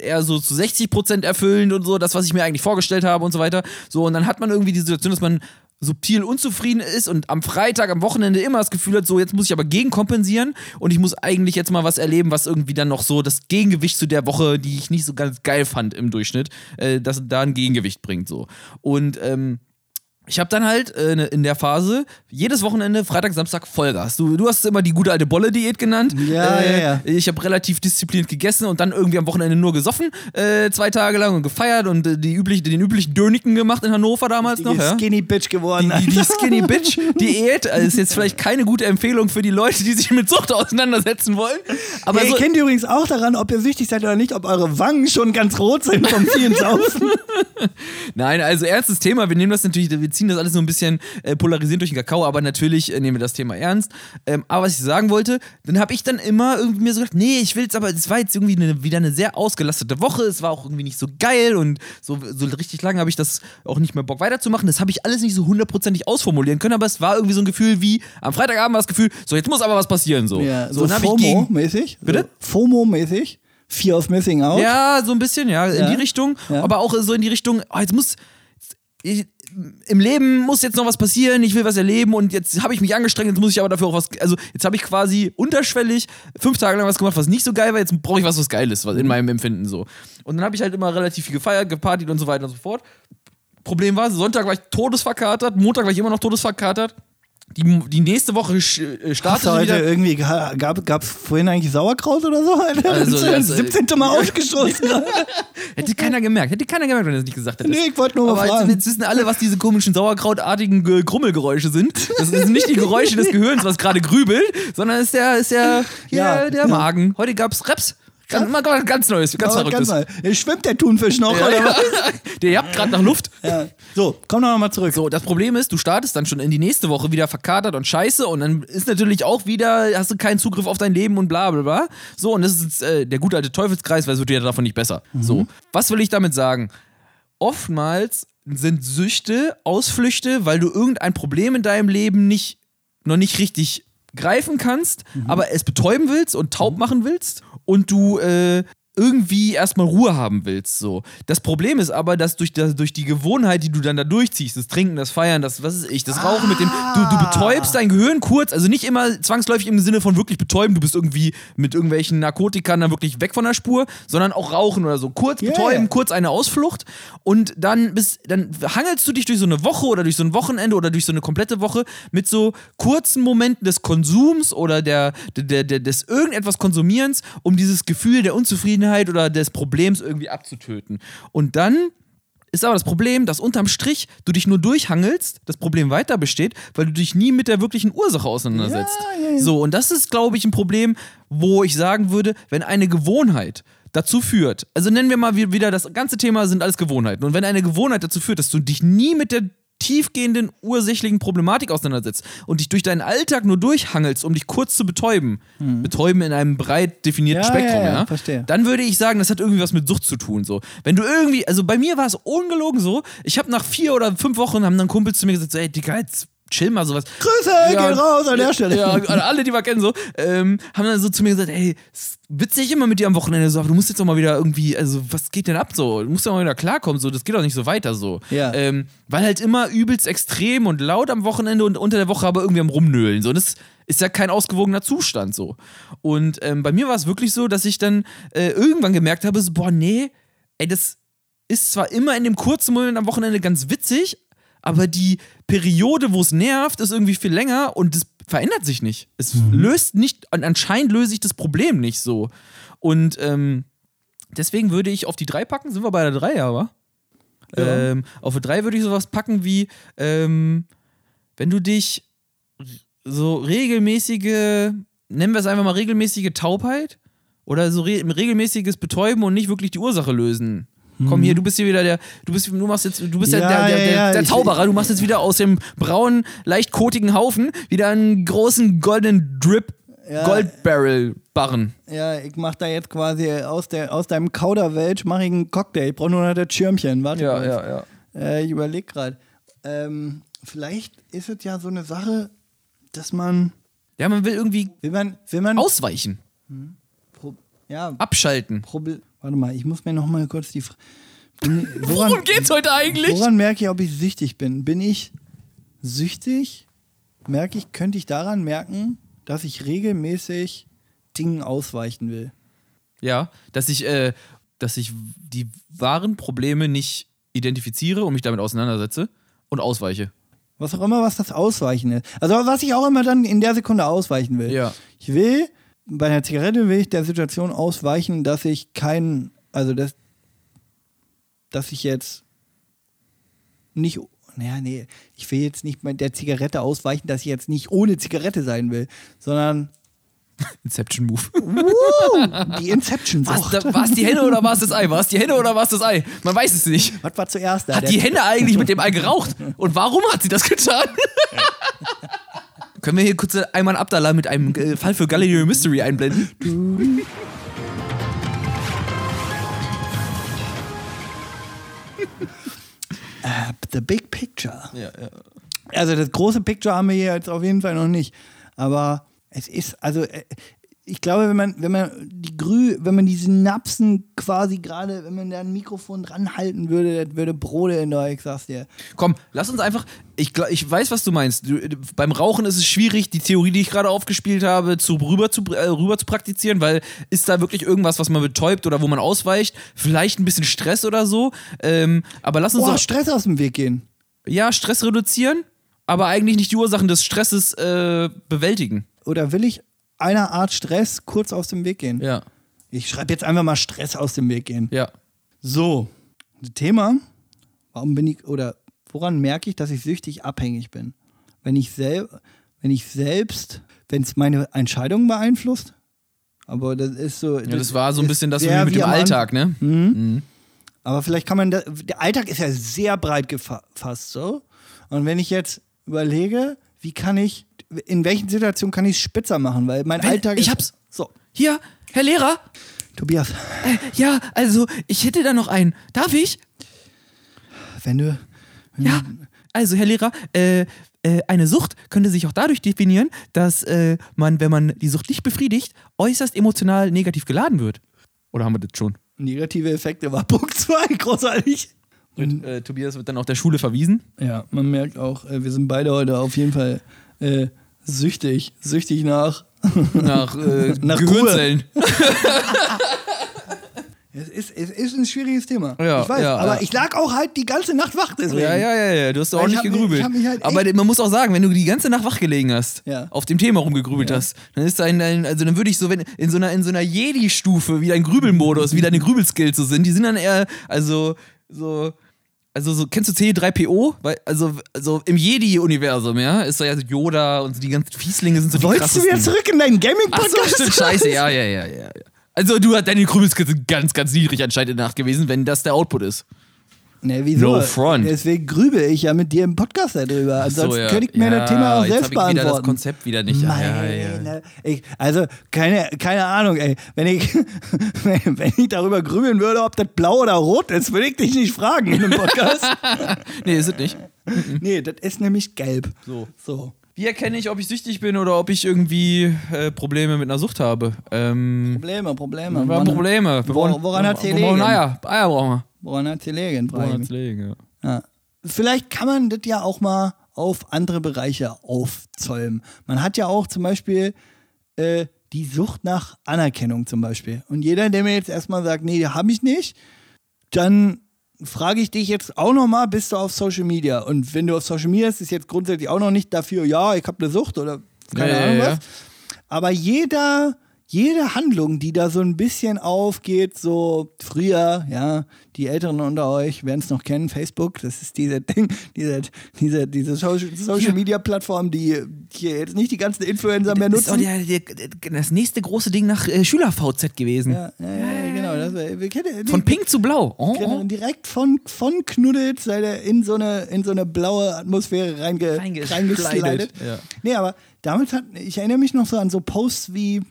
eher so zu 60 Prozent erfüllend und so, das, was ich mir eigentlich vorgestellt habe und so weiter. So, und dann hat man irgendwie die Situation, dass man subtil unzufrieden ist und am Freitag, am Wochenende immer das Gefühl hat, so jetzt muss ich aber gegenkompensieren und ich muss eigentlich jetzt mal was erleben, was irgendwie dann noch so das Gegengewicht zu der Woche, die ich nicht so ganz geil fand im Durchschnitt, äh, dass da ein Gegengewicht bringt so. Und ähm, ich habe dann halt äh, ne- in der Phase jedes Wochenende, Freitag, Samstag Vollgas. Du, du hast immer die gute alte Bolle-Diät genannt. Ja, äh, ja, ja. Ich habe relativ diszipliniert gegessen und dann irgendwie am Wochenende nur gesoffen, äh, zwei Tage lang und gefeiert und äh, die üblich, den üblichen Döniken gemacht in Hannover damals noch. Die Ja? Skinny Bitch geworden. Die, die Skinny Bitch Diät also ist jetzt vielleicht keine gute Empfehlung für die Leute, die sich mit Sucht auseinandersetzen wollen. Aber ja, ihr so, kennt übrigens auch daran, ob ihr süchtig seid oder nicht, ob eure Wangen schon ganz rot sind vom vielen Saufen. Nein, also ernstes Thema. Wir nehmen das natürlich, wir ziehen das alles so ein bisschen äh, polarisierend durch den Kakao, aber natürlich äh, nehmen wir das Thema ernst. Ähm, aber was ich sagen wollte, dann habe ich dann immer irgendwie mir so gedacht, nee, ich will jetzt aber, es war jetzt irgendwie eine, wieder eine sehr ausgelastete Woche, es war auch irgendwie nicht so geil und so, so richtig lange habe ich das auch nicht mehr Bock weiterzumachen. Das habe ich alles nicht so hundertprozentig ausformulieren können, aber es war irgendwie so ein Gefühl wie, am Freitagabend war das Gefühl, so jetzt muss aber was passieren. So, Ja, so gegen, FOMO-mäßig. Bitte? So FOMO-mäßig. Fear of Missing Out. Ja, so ein bisschen, ja, in Ja. die Richtung. Ja. Aber auch so in die Richtung, oh, jetzt muss. Ich, Im Leben muss jetzt noch was passieren, ich will was erleben und jetzt habe ich mich angestrengt, jetzt muss ich aber dafür auch was. Also, jetzt habe ich quasi unterschwellig fünf Tage lang was gemacht, was nicht so geil war, jetzt brauche ich was, was geil ist, was in meinem Empfinden so. Und dann habe ich halt immer relativ viel gefeiert, gepartyt und so weiter und so fort. Problem war, Sonntag war ich todesverkatert, Montag war ich immer noch todesverkatert. Die, die nächste Woche äh, Hast startet du heute wieder. irgendwie, gab es vorhin eigentlich Sauerkraut oder so? Alter? Also, Hast das das, äh, 17. Mal ausgestoßen. Hätte keiner gemerkt. Hätte keiner gemerkt, wenn er es nicht gesagt hätte. nee, ich wollte nur mal Aber jetzt, fragen. jetzt wissen alle, was diese komischen sauerkrautartigen Ge- Grummelgeräusche sind. Das sind nicht die Geräusche des Gehirns, was gerade grübelt, sondern ist der, ist der, Ja, ja, der ja. Magen. Heute gab's Reps. Ganz, mal ganz, Neues, ganz Aber Verrücktes. ganz mal. Schwimmt der Thunfisch noch, Ja, oder ja. was? Der jagt gerade nach Luft. Ja. So, komm noch mal zurück. So, das Problem ist, du startest dann schon in die nächste Woche wieder verkatert und scheiße und dann ist natürlich auch wieder, hast du keinen Zugriff auf dein Leben und bla bla bla. So, und das ist jetzt, äh, der gute alte Teufelskreis, weil es wird dir davon nicht besser. So, was will ich damit sagen? Oftmals sind Süchte Ausflüchte, weil du irgendein Problem in deinem Leben nicht, noch nicht richtig greifen kannst, aber es betäuben willst und taub machen willst und du äh, irgendwie erstmal Ruhe haben willst. So. Das Problem ist aber, dass durch, das, durch die Gewohnheit, die du dann da durchziehst, das Trinken, das Feiern, das, was ist ich, das Rauchen mit dem, du, du betäubst dein Gehirn kurz, also nicht immer zwangsläufig im Sinne von wirklich betäuben, du bist irgendwie mit irgendwelchen Narkotikern dann wirklich weg von der Spur, sondern auch Rauchen oder so. Kurz Yeah. betäuben, kurz eine Ausflucht und dann bis, dann hangelst du dich durch so eine Woche oder durch so ein Wochenende oder durch so eine komplette Woche mit so kurzen Momenten des Konsums oder der, der, der, des irgendetwas Konsumierens, um dieses Gefühl der Unzufriedenheit oder des Problems irgendwie abzutöten. Und dann ist aber das Problem, dass unterm Strich du dich nur durchhangelst, das Problem weiter besteht, weil du dich nie mit der wirklichen Ursache auseinandersetzt. Ja, ja, ja. So, und das ist, glaube ich, ein Problem, wo ich sagen würde, wenn eine Gewohnheit dazu führt, also nennen wir mal wie- wieder, das ganze Thema sind alles Gewohnheiten. Und wenn eine Gewohnheit dazu führt, dass du dich nie mit der tiefgehenden ursächlichen Problematik auseinandersetzt und dich durch deinen Alltag nur durchhangelst, um dich kurz zu betäuben, betäuben in einem breit definierten Ja, Spektrum, ja, ja, ja, verstehe. dann würde ich sagen, das hat irgendwie was mit Sucht zu tun. So. Wenn du irgendwie, also bei mir war es ungelogen so, ich habe nach vier oder fünf Wochen, haben dann Kumpels zu mir gesagt, so, ey Digga, jetzt chill mal sowas. Grüße, gehen raus an der Stelle. Ja, an alle, die wir kennen, so, ähm, haben dann so zu mir gesagt, ey, witzig immer mit dir am Wochenende so, aber du musst jetzt doch mal wieder irgendwie, also was geht denn ab so? Du musst doch mal wieder klarkommen, so, das geht doch nicht so weiter so. Ja. Ähm, weil halt immer übelst extrem und laut am Wochenende und unter der Woche aber irgendwie am Rumnöhlen. So, und das ist ja kein ausgewogener Zustand so. Und ähm, bei mir war es wirklich so, dass ich dann äh, irgendwann gemerkt habe, so, boah, nee, ey, das ist zwar immer in dem kurzen Moment am Wochenende ganz witzig, aber die Periode, wo es nervt, ist irgendwie viel länger und es verändert sich nicht. Es löst nicht, anscheinend löse ich das Problem nicht so. Und ähm, deswegen würde ich auf die drei packen, sind wir bei der drei, aber? Ja. Ähm, auf die drei würde ich sowas packen wie, ähm, wenn du dich so regelmäßige, nennen wir es einfach mal regelmäßige Taubheit oder so re regelmäßiges Betäuben und nicht wirklich die Ursache lösen. Komm hier, du bist hier wieder der, du bist, du machst jetzt, du bist ja, Ja, der, der, ja, der, ja, der Zauberer, du machst jetzt wieder aus dem braunen, leicht kotigen Haufen wieder einen großen goldenen Drip Ja. Goldbarrel Barren. Ja, ich mach da jetzt quasi aus, der, aus deinem Kauderwelsch mach ich einen Cocktail. Ich brauche nur noch das Schirmchen. Warte kurz. ja. Äh, ich überlege gerade. Ähm, vielleicht ist es ja so eine Sache, dass man, Ja, man will irgendwie will man, will man, ausweichen, Pro, ja, abschalten. Proble warte mal, ich muss mir noch mal kurz die, Fra- bin, Worum geht's heute eigentlich? Woran merke ich, ob ich süchtig bin? Bin ich süchtig? Merke ich, könnte ich daran merken, dass ich regelmäßig Dingen ausweichen will? Ja, dass ich, äh, dass ich die wahren Probleme nicht identifiziere und mich damit auseinandersetze und ausweiche. Was auch immer, was das Ausweichen ist. Also was ich auch immer dann in der Sekunde ausweichen will. Ja. Ich will, bei einer Zigarette will ich der Situation ausweichen, dass ich keinen, also dass, dass ich jetzt nicht, naja, nee, ich will jetzt nicht mit der Zigarette ausweichen, dass ich jetzt nicht ohne Zigarette sein will, sondern Inception Move. uh, die inception Was, da, war es die Henne oder war es das Ei? War es die Henne oder war es das Ei? Man weiß es nicht. Was war zuerst da? Hat die Henne eigentlich mit dem Ei geraucht? Und warum hat sie das getan? Können wir hier kurz einmal Abdallah mit einem äh, Fall für Galileo Mystery einblenden? Äh, the big picture. Ja, ja. Also das große Picture haben wir hier jetzt auf jeden Fall noch nicht. Aber es ist, also äh, ich glaube, wenn man, wenn man die Grü, wenn man die Synapsen quasi gerade, wenn man da ein Mikrofon dran halten würde, das würde brodeln, da, ich sag's dir. Komm, lass uns einfach. Ich, ich weiß, was du meinst. Du, beim Rauchen ist es schwierig, die Theorie, die ich gerade aufgespielt habe, zu, rüber, zu, äh, rüber zu praktizieren, weil ist da wirklich irgendwas, was man betäubt oder wo man ausweicht? Vielleicht ein bisschen Stress oder so. Ähm, aber lass uns Boah, doch. Stress aus dem Weg gehen. Ja, Stress reduzieren. aber eigentlich nicht die Ursachen des Stresses äh, bewältigen. Oder will ich einer Art Stress kurz aus dem Weg gehen? Ja. Ich schreibe jetzt einfach mal Stress aus dem Weg gehen. Ja. So, Thema, warum bin ich, oder woran merke ich, dass ich süchtig abhängig bin? Wenn ich, sel wenn ich selbst, wenn es meine Entscheidungen beeinflusst, aber das ist so. Ja, das war so ein bisschen das mit dem Alltag, ne? Aber vielleicht kann man, da, der Alltag ist ja sehr breit gefasst, so. Und wenn ich jetzt überlege, wie kann ich, in welchen Situationen kann ich es spitzer machen, weil mein Wenn- Alltag ich hab's. So, Hier, Herr Lehrer. Tobias, Ja, also ich hätte da noch einen. Darf ich? wenn du. Wenn Ja. Also, Herr Lehrer, äh, äh, eine Sucht könnte sich auch dadurch definieren, dass äh, man, wenn man die Sucht nicht befriedigt, äußerst emotional negativ geladen wird. Oder haben wir das schon? Negative Effekte war Punkt 2, großartig. Und äh, Tobias wird dann auch der Schule verwiesen. Ja, man merkt auch, äh, wir sind beide heute auf jeden Fall äh, süchtig. Süchtig nach. Nach, äh, Nach Gehirnzellen. Es ist, es ist ein schwieriges Thema. Ja, ich weiß, ja, aber ja. ich lag auch halt die ganze Nacht wach deswegen. Ja, ja, ja, ja, du hast hab mich- gegrübelt. mich halt Aber man muss auch sagen, wenn du die ganze Nacht wach gelegen hast, auf dem Thema rumgegrübelt hast, dann ist dein, dein, also dann würde ich so, wenn in so einer, in so einer Jedi-Stufe, wie dein Grübelmodus, wie deine Grübelskills so sind, die sind dann eher, also, so, also so, kennst du C3PO? Weil, also, also im Jedi-Universum, ja, ist so ja so Yoda und so die ganzen Fieslinge sind so die Wolltest du wieder zurück in deinen Ach Gaming-Podcast? so, stimmt, scheiße, ja, ja, ja, ja. Also du hast deine Grübelskills sind ganz, ganz niedrig anscheinend in der Nacht gewesen, wenn das der Output ist. Ne, wieso? No front. Deswegen grübel ich ja mit dir im Podcast darüber. Ansonsten So, ja. könnte ich mir ja, das Thema auch selbst hab ich wieder beantworten. das Konzept wieder nicht. Ja, ja. Meine, Ich, also, keine, keine Ahnung, ey. Wenn ich, wenn ich darüber grübeln würde, ob das blau oder rot ist, würde ich dich nicht fragen in einem Podcast. Nee, ist es nicht. nee, das ist nämlich gelb. So. So. Wie erkenne ich, ob ich süchtig bin oder ob ich irgendwie äh, Probleme mit einer Sucht habe? Ähm, Probleme, Probleme. wir haben Probleme. Wollen- woran gelegen? brauchen Eier. Eier brauchen wir. Woran hat sie liegen? ich Woran mich. hat's liegen, ja. Ja. Vielleicht kann man das ja auch mal auf andere Bereiche aufzäumen. Man hat ja auch zum Beispiel äh, die Sucht nach Anerkennung zum Beispiel. Und jeder, der mir jetzt erstmal sagt, nee, habe ich nicht, dann frage ich dich jetzt auch nochmal, bist du auf Social Media? Und wenn du auf Social Media bist, ist jetzt grundsätzlich auch noch nicht dafür, ja, ich habe eine Sucht oder keine Ja, Ahnung ja. was. Aber jeder, jede Handlung, die da so ein bisschen aufgeht, so früher, ja, die Älteren unter euch werden es noch kennen, Facebook, das ist diese Ding, diese, diese, diese Social, Social Media Plattform, die hier jetzt nicht die ganzen Influencer mehr Das ist auch nutzen. der, der, das nächste große Ding nach äh, Schüler-VZ gewesen. Ja, ja, ja, genau. Das, wir kennen, Von pink zu blau. Oh, oh. direkt von, von Knuddels seid ihr in so eine, in so eine blaue Atmosphäre reinge, Reingeslidet, ja. Nee, aber damals hat, ich erinnere mich noch so an so Posts wie,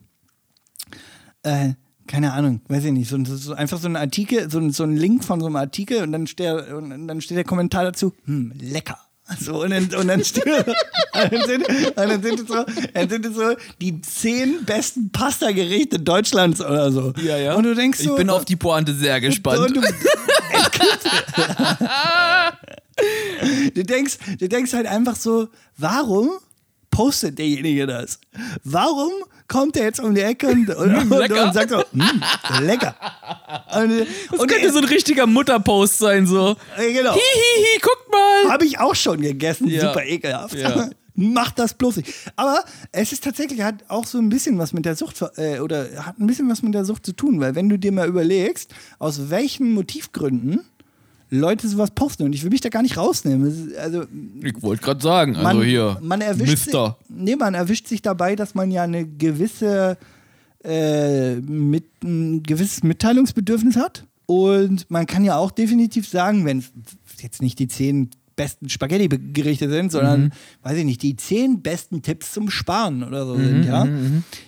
äh, keine Ahnung, weiß ich nicht, so, so, einfach so ein Artikel, so, ein- so ein Link von so einem Artikel und dann steht, und dann steht der Kommentar dazu, hm, lecker. So, und dann, und dann, steht, und dann, sind, und dann, sind es so, dann sind es so die zehn besten Pasta-Gerichte Deutschlands oder so. Ja, ja. Und du denkst so, ich bin auf die Pointe sehr gespannt. du, du, denkst, du denkst halt einfach so, warum postet derjenige das? Warum kommt er jetzt um die Ecke und, und, und, lecker. und sagt so, "Mm, lecker. Und, das und könnte so ein richtiger Mutterpost sein, so. äh, genau. Hihihi, guckt mal. Habe ich auch schon gegessen, Ja. super ekelhaft. Ja. Macht das bloß nicht. Aber es ist tatsächlich, hat auch so ein bisschen was mit der Sucht, äh, oder hat ein bisschen was mit der Sucht zu tun, weil wenn du dir mal überlegst, aus welchen Motivgründen Leute sowas posten, und ich will mich da gar nicht rausnehmen. Also, Ich wollte gerade sagen, man, also hier. man erwischt Mister. Sich, nee, man erwischt sich dabei, dass man ja eine gewisse äh, mit, ein gewisses Mitteilungsbedürfnis hat. Und man kann ja auch definitiv sagen, wenn es jetzt nicht die zehn besten Spaghetti-Gerichte sind, sondern, Mhm. weiß ich nicht, die zehn besten Tipps zum Sparen oder so Mhm, sind, ja,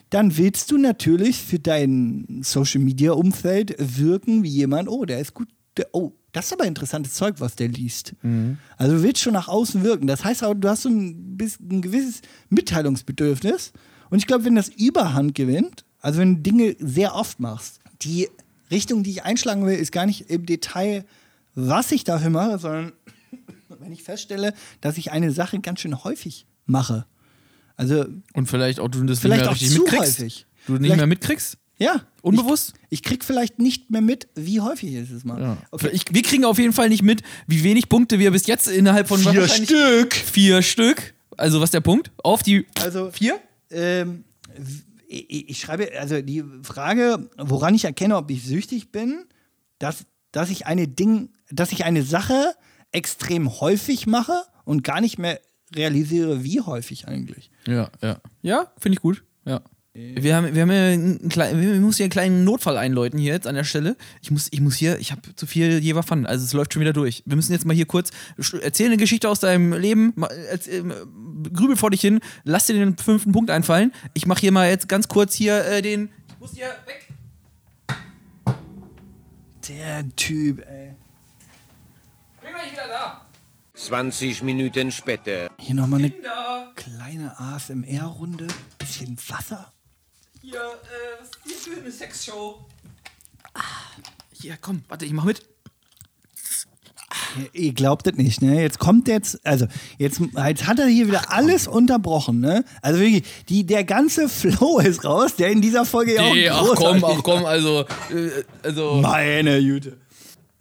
dann willst du natürlich für dein Social-Media-Umfeld wirken wie jemand, oh, der ist gut, der, oh, das ist aber interessantes Zeug, was der liest. Mhm. Also du willst schon nach außen wirken. Das heißt auch, du hast so ein, ein gewisses Mitteilungsbedürfnis. Und ich glaube, wenn das Überhand gewinnt, also wenn du Dinge sehr oft machst, die Richtung, die ich einschlagen will, ist gar nicht im Detail, was ich dafür mache, sondern wenn ich feststelle, dass ich eine Sache ganz schön häufig mache. Also Und vielleicht auch du das Vielleicht nicht mehr richtig mitkriegst. häufig. Du nicht Vielleicht- mehr mitkriegst? Ja. Unbewusst? Ich, ich krieg vielleicht nicht mehr mit, wie häufig ist es mal. Okay. Ich, wir kriegen auf jeden Fall nicht mit, wie wenig Punkte wir bis jetzt innerhalb von Vier Stück. Vier Stück. Also was ist der Punkt? Auf die Also vier? Ähm, ich, ich schreibe, also die Frage, woran ich erkenne, ob ich süchtig bin, dass, dass ich eine Ding, dass ich eine Sache extrem häufig mache und gar nicht mehr realisiere, wie häufig eigentlich. Ja, ja. Ja, finde ich gut. Ja. Wir haben, wir haben ja einen kleinen, wir müssen hier einen kleinen Notfall einläuten hier jetzt an der Stelle. Ich muss, ich muss hier, ich habe zu viel Jever Fun, also es läuft schon wieder durch. Wir müssen jetzt mal hier kurz, erzähl eine Geschichte aus deinem Leben, mal, erzähl, grübel vor dich hin, lass dir den fünften Punkt einfallen. Ich mache hier mal jetzt ganz kurz hier äh, den, ich muss hier weg. Der Typ, ey. Bin gleich wieder da. 20 Minuten später. Hier nochmal eine Da. kleine ASMR-Runde. Bisschen Wasser. Hier, äh, was ist hier für eine Sexshow? Ah, hier, komm, warte, ich mach mit. Ihr- Ihr glaubt es nicht, ne? Jetzt kommt jetzt, also jetzt, jetzt hat er hier wieder alles unterbrochen, ne? Also wirklich, die, der ganze Flow ist raus, der in dieser Folge ja auch Nee, ach komm, ach komm, also, äh, also. Meine Güte.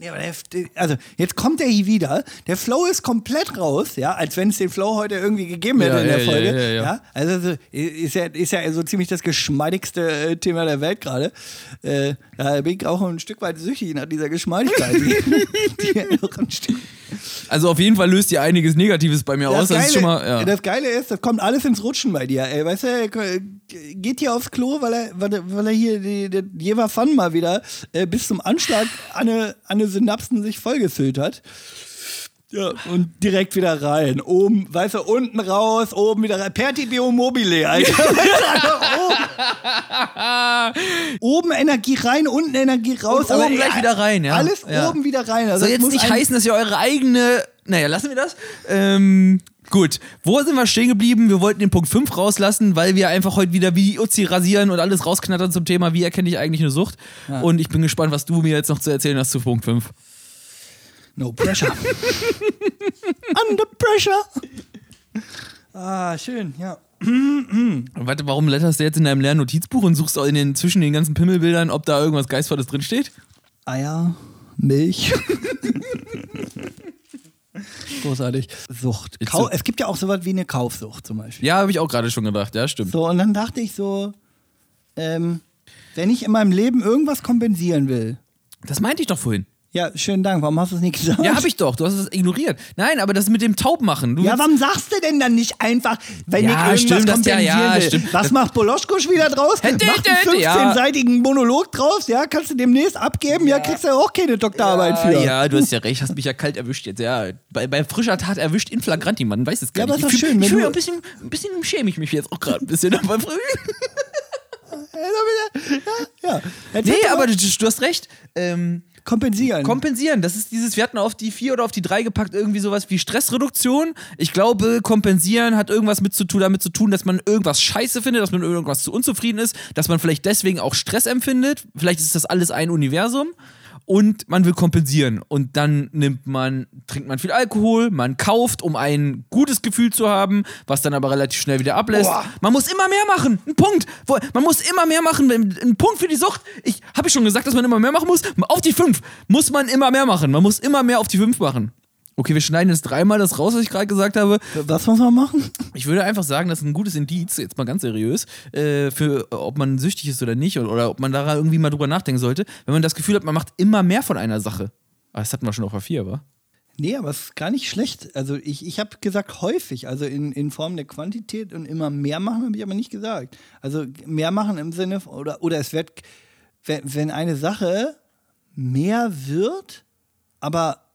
Nee, aber der, also jetzt kommt er hier wieder. Der Flow ist komplett raus, ja, als wenn es den Flow heute irgendwie gegeben hätte Ja, in der ja, Folge. ja, ja, ja. Also so, ist ja, ist ja so ziemlich das geschmeidigste äh, Thema der Welt gerade. Äh, da bin ich auch ein Stück weit süchtig nach dieser Geschmeidigkeit. die, die noch ein Stück Also auf jeden Fall löst ihr einiges Negatives bei mir aus. Das ist schon mal, ja. das Geile ist, das kommt alles ins Rutschen bei dir. Ey, weißt du, geht hier aufs Klo, weil er, weil er, er hier die Jever Fun mal wieder äh, bis zum Anschlag an eine, an eine Synapsen sich vollgefüllt hat. Ja, und direkt wieder rein. Oben, weißt du, unten raus, oben wieder rein. Pertibio mobile, Alter. oben Energie rein, unten Energie raus. Und oben gleich wieder rein, ja. Alles Ja. oben wieder rein. Also Soll jetzt muss nicht heißen, dass ihr eure eigene. Naja, lassen wir das. Ähm, gut. Wo sind wir stehen geblieben? Wir wollten den Punkt 5 rauslassen, weil wir einfach heute wieder wie die Uzi rasieren und alles rausknattern zum Thema, wie erkenne ich eigentlich eine Sucht. Und ich bin gespannt, was du mir jetzt noch zu erzählen hast zu Punkt 5. No pressure. Under pressure. Ah, schön, ja. Warte, warum letterst du jetzt in deinem leeren Notizbuch und suchst auch in den, zwischen den ganzen Pimmelbildern, ob da irgendwas Geistvolles drinsteht? Eier, Milch. Großartig. Sucht. Kau es gibt ja auch sowas wie eine Kaufsucht zum Beispiel. Ja, habe ich auch gerade schon gedacht. Ja, stimmt. So, und dann dachte ich so, ähm, wenn ich in meinem Leben irgendwas kompensieren will. Das meinte ich doch vorhin. Ja, schönen Dank. Warum hast du es nicht gesagt? Ja, habe ich doch. Du hast es ignoriert. Nein, aber das mit dem Taubmachen. Du Ja, warum sagst du denn dann nicht einfach, wenn Ja, ich irgendwas stimmt, ja, kompensieren ja, will? stimmt. Was macht Boloschkusch wieder draus? Hä, dä, Macht einen dä, ja. 15-seitigen Monolog draus, ja? Kannst du demnächst abgeben? Ja, kriegst du auch keine Doktorarbeit für. ja, du hast ja recht, hast mich ja kalt erwischt jetzt. Ja, bei, bei frischer Tat erwischt in flagranti, man weiß es gar Ja, aber nicht. ist ich fühl- schön, ich ein bisschen, ein bisschen schäme ich mich jetzt auch gerade ein bisschen. Aber früh. Ja. Erzähl nee, aber du, du hast recht. Ähm, kompensieren. kompensieren, das ist dieses, wir hatten auf die 4 oder auf die 3 gepackt, irgendwie sowas wie Stressreduktion. Ich glaube, kompensieren hat irgendwas mit zu tun, damit zu tun, dass man irgendwas scheiße findet, dass man irgendwas zu unzufrieden ist, dass man vielleicht deswegen auch Stress empfindet. Vielleicht ist das alles ein Universum. Und man will kompensieren. Und dann nimmt man, trinkt man viel Alkohol, man kauft, um ein gutes Gefühl zu haben, was dann aber relativ schnell wieder ablässt. Boah. Man muss immer mehr machen. Ein Punkt. Man muss immer mehr machen. Ein Punkt für die Sucht. Ich habe schon gesagt, dass man immer mehr machen muss. Auf die 5 muss man immer mehr machen. Man muss immer mehr auf die 5 machen. Okay, wir schneiden jetzt dreimal das raus, was ich gerade gesagt habe. Was muss man machen? Ich würde einfach sagen, das ist ein gutes Indiz, jetzt mal ganz seriös, äh, für ob man süchtig ist oder nicht oder, oder ob man da irgendwie mal drüber nachdenken sollte, wenn man das Gefühl hat, man macht immer mehr von einer Sache. Aber das hatten wir schon auf A4, wa? Nee, aber es ist gar nicht schlecht. Also ich, ich habe gesagt häufig, also in, in Form der Quantität und immer mehr machen, habe ich aber nicht gesagt. Also mehr machen im Sinne, oder, oder es wird, wenn eine Sache mehr wird, aber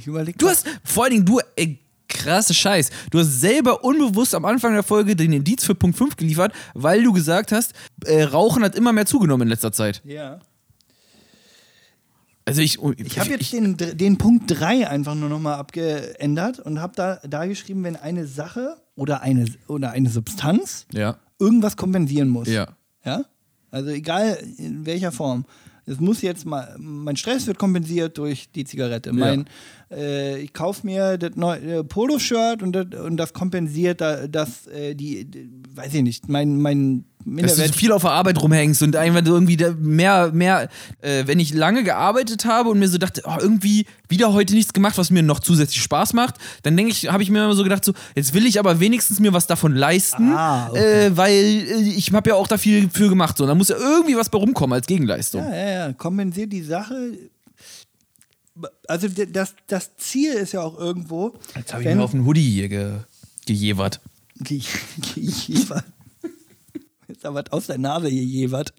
ich überlege. Du hast, vor allen Dingen du, ey, krasse Scheiß. Du hast selber unbewusst am Anfang der Folge den Indiz für Punkt 5 geliefert, weil du gesagt hast, äh, Rauchen hat immer mehr zugenommen in letzter Zeit. Ja. Also ich, Ich habe jetzt den, den Punkt 3 einfach nur nochmal abgeändert und habe da, da geschrieben, wenn eine Sache oder eine, oder eine Substanz Ja. irgendwas kompensieren muss. Ja. Ja? Also egal in welcher Form. Es muss jetzt mal, mein Stress wird kompensiert durch die Zigarette. Mein, äh, ich kaufe mir das neue Polo-Shirt und das, und das kompensiert da, das, äh, die, die, weiß ich nicht, mein, mein in dass der Welt. viel auf der Arbeit rumhängst und einfach irgendwie mehr, mehr, äh, wenn ich lange gearbeitet habe und mir so dachte, oh, irgendwie wieder heute nichts gemacht, was mir noch zusätzlich Spaß macht, dann denke ich, habe ich mir immer so gedacht, so, jetzt will ich aber wenigstens mir was davon leisten, Ah, okay. äh, weil äh, ich habe ja auch da viel für gemacht. So, da muss ja irgendwie was bei rumkommen als Gegenleistung. Ja, ja, ja, kompensiert die Sache. Also das, das Ziel ist ja auch irgendwo. Jetzt habe ich mir auf den Hoodie hier ge gejewert. Ge- gejewert. Ist da was aus der Nase gejewert.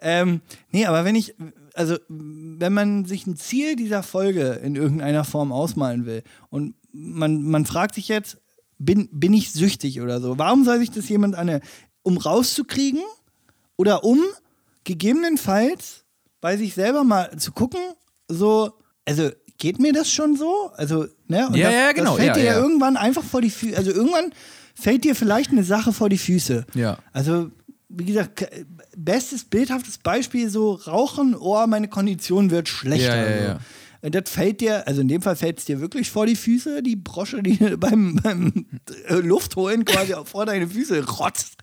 Ähm, nee, aber wenn ich, also wenn man sich ein Ziel dieser Folge in irgendeiner Form ausmalen will und man, man fragt sich jetzt, bin, bin ich süchtig oder so? Warum soll sich das jemand an um rauszukriegen oder um gegebenenfalls bei sich selber mal zu gucken, so, also geht mir das schon so? Also, ne? Und Ja, das, ja, genau, Das fällt ja, dir ja, ja. irgendwann einfach vor die Füße, also irgendwann fällt dir vielleicht eine Sache vor die Füße. Ja. Also, wie gesagt, bestes bildhaftes Beispiel so Rauchen, oh, meine Kondition wird schlechter. Ja, ja, ja. Und das fällt dir, also in dem Fall fällt es dir wirklich vor die Füße, die Brosche, die beim, beim äh, Luftholen quasi vor deine Füße rotzt.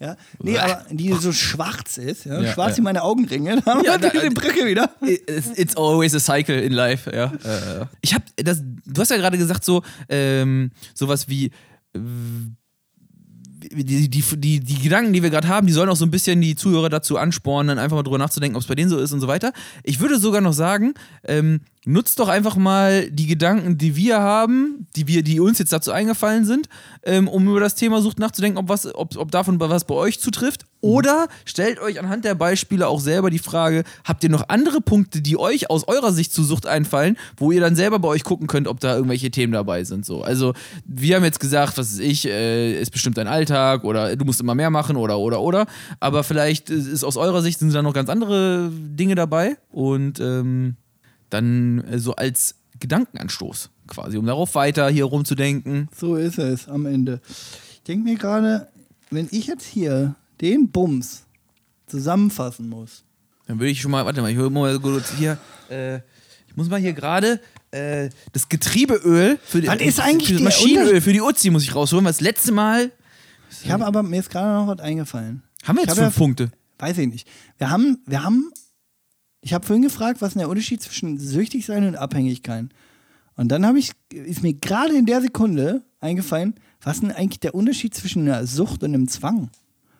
Ja? Nee, aber die so schwarz ist, ja? Ja, schwarz ja. wie meine Augenringe, da haben Ja, wir die Brücke wieder. It's, always a cycle in life, ja. Äh, ich hab das, du hast ja gerade gesagt, so, ähm, sowas wie, äh, die, die, die, die Gedanken, die wir gerade haben, die sollen auch so ein bisschen die Zuhörer dazu anspornen, dann einfach mal drüber nachzudenken, ob es bei denen so ist und so weiter. Ich würde sogar noch sagen, ähm, nutzt doch einfach mal die Gedanken, die wir haben, die wir, die uns jetzt dazu eingefallen sind, ähm, um über das Thema Sucht nachzudenken, ob was, ob, ob davon was bei euch zutrifft. Oder stellt euch anhand der Beispiele auch selber die Frage, habt ihr noch andere Punkte, die euch aus eurer Sicht zu Sucht einfallen, wo ihr dann selber bei euch gucken könnt, ob da irgendwelche Themen dabei sind. So. Also, wir haben jetzt gesagt, was weiß ich, äh, ist bestimmt dein Alltag oder du musst immer mehr machen oder oder oder. Aber vielleicht ist aus eurer Sicht sind da noch ganz andere Dinge dabei. Und ähm, dann äh, so als Gedankenanstoß quasi, um darauf weiter hier rumzudenken. So ist es am Ende. Ich denke mir gerade, wenn ich jetzt hier den Bums zusammenfassen muss. Dann würde ich schon mal, warte mal, ich hol mal kurz hier, äh, ich muss mal hier gerade äh, das Getriebeöl für die, ist eigentlich für das Maschinenöl für die Uzi muss ich rausholen, weil das letzte Mal Ich habe aber mir ist gerade noch was eingefallen. haben wir jetzt fünf Punkte. Weiß ich nicht. Wir haben, wir haben, ich habe vorhin gefragt, was ist denn der Unterschied zwischen süchtig sein und Abhängigkeit? Und dann habe ich, ist mir gerade in der Sekunde eingefallen, was ist denn eigentlich der Unterschied zwischen einer Sucht und einem Zwang?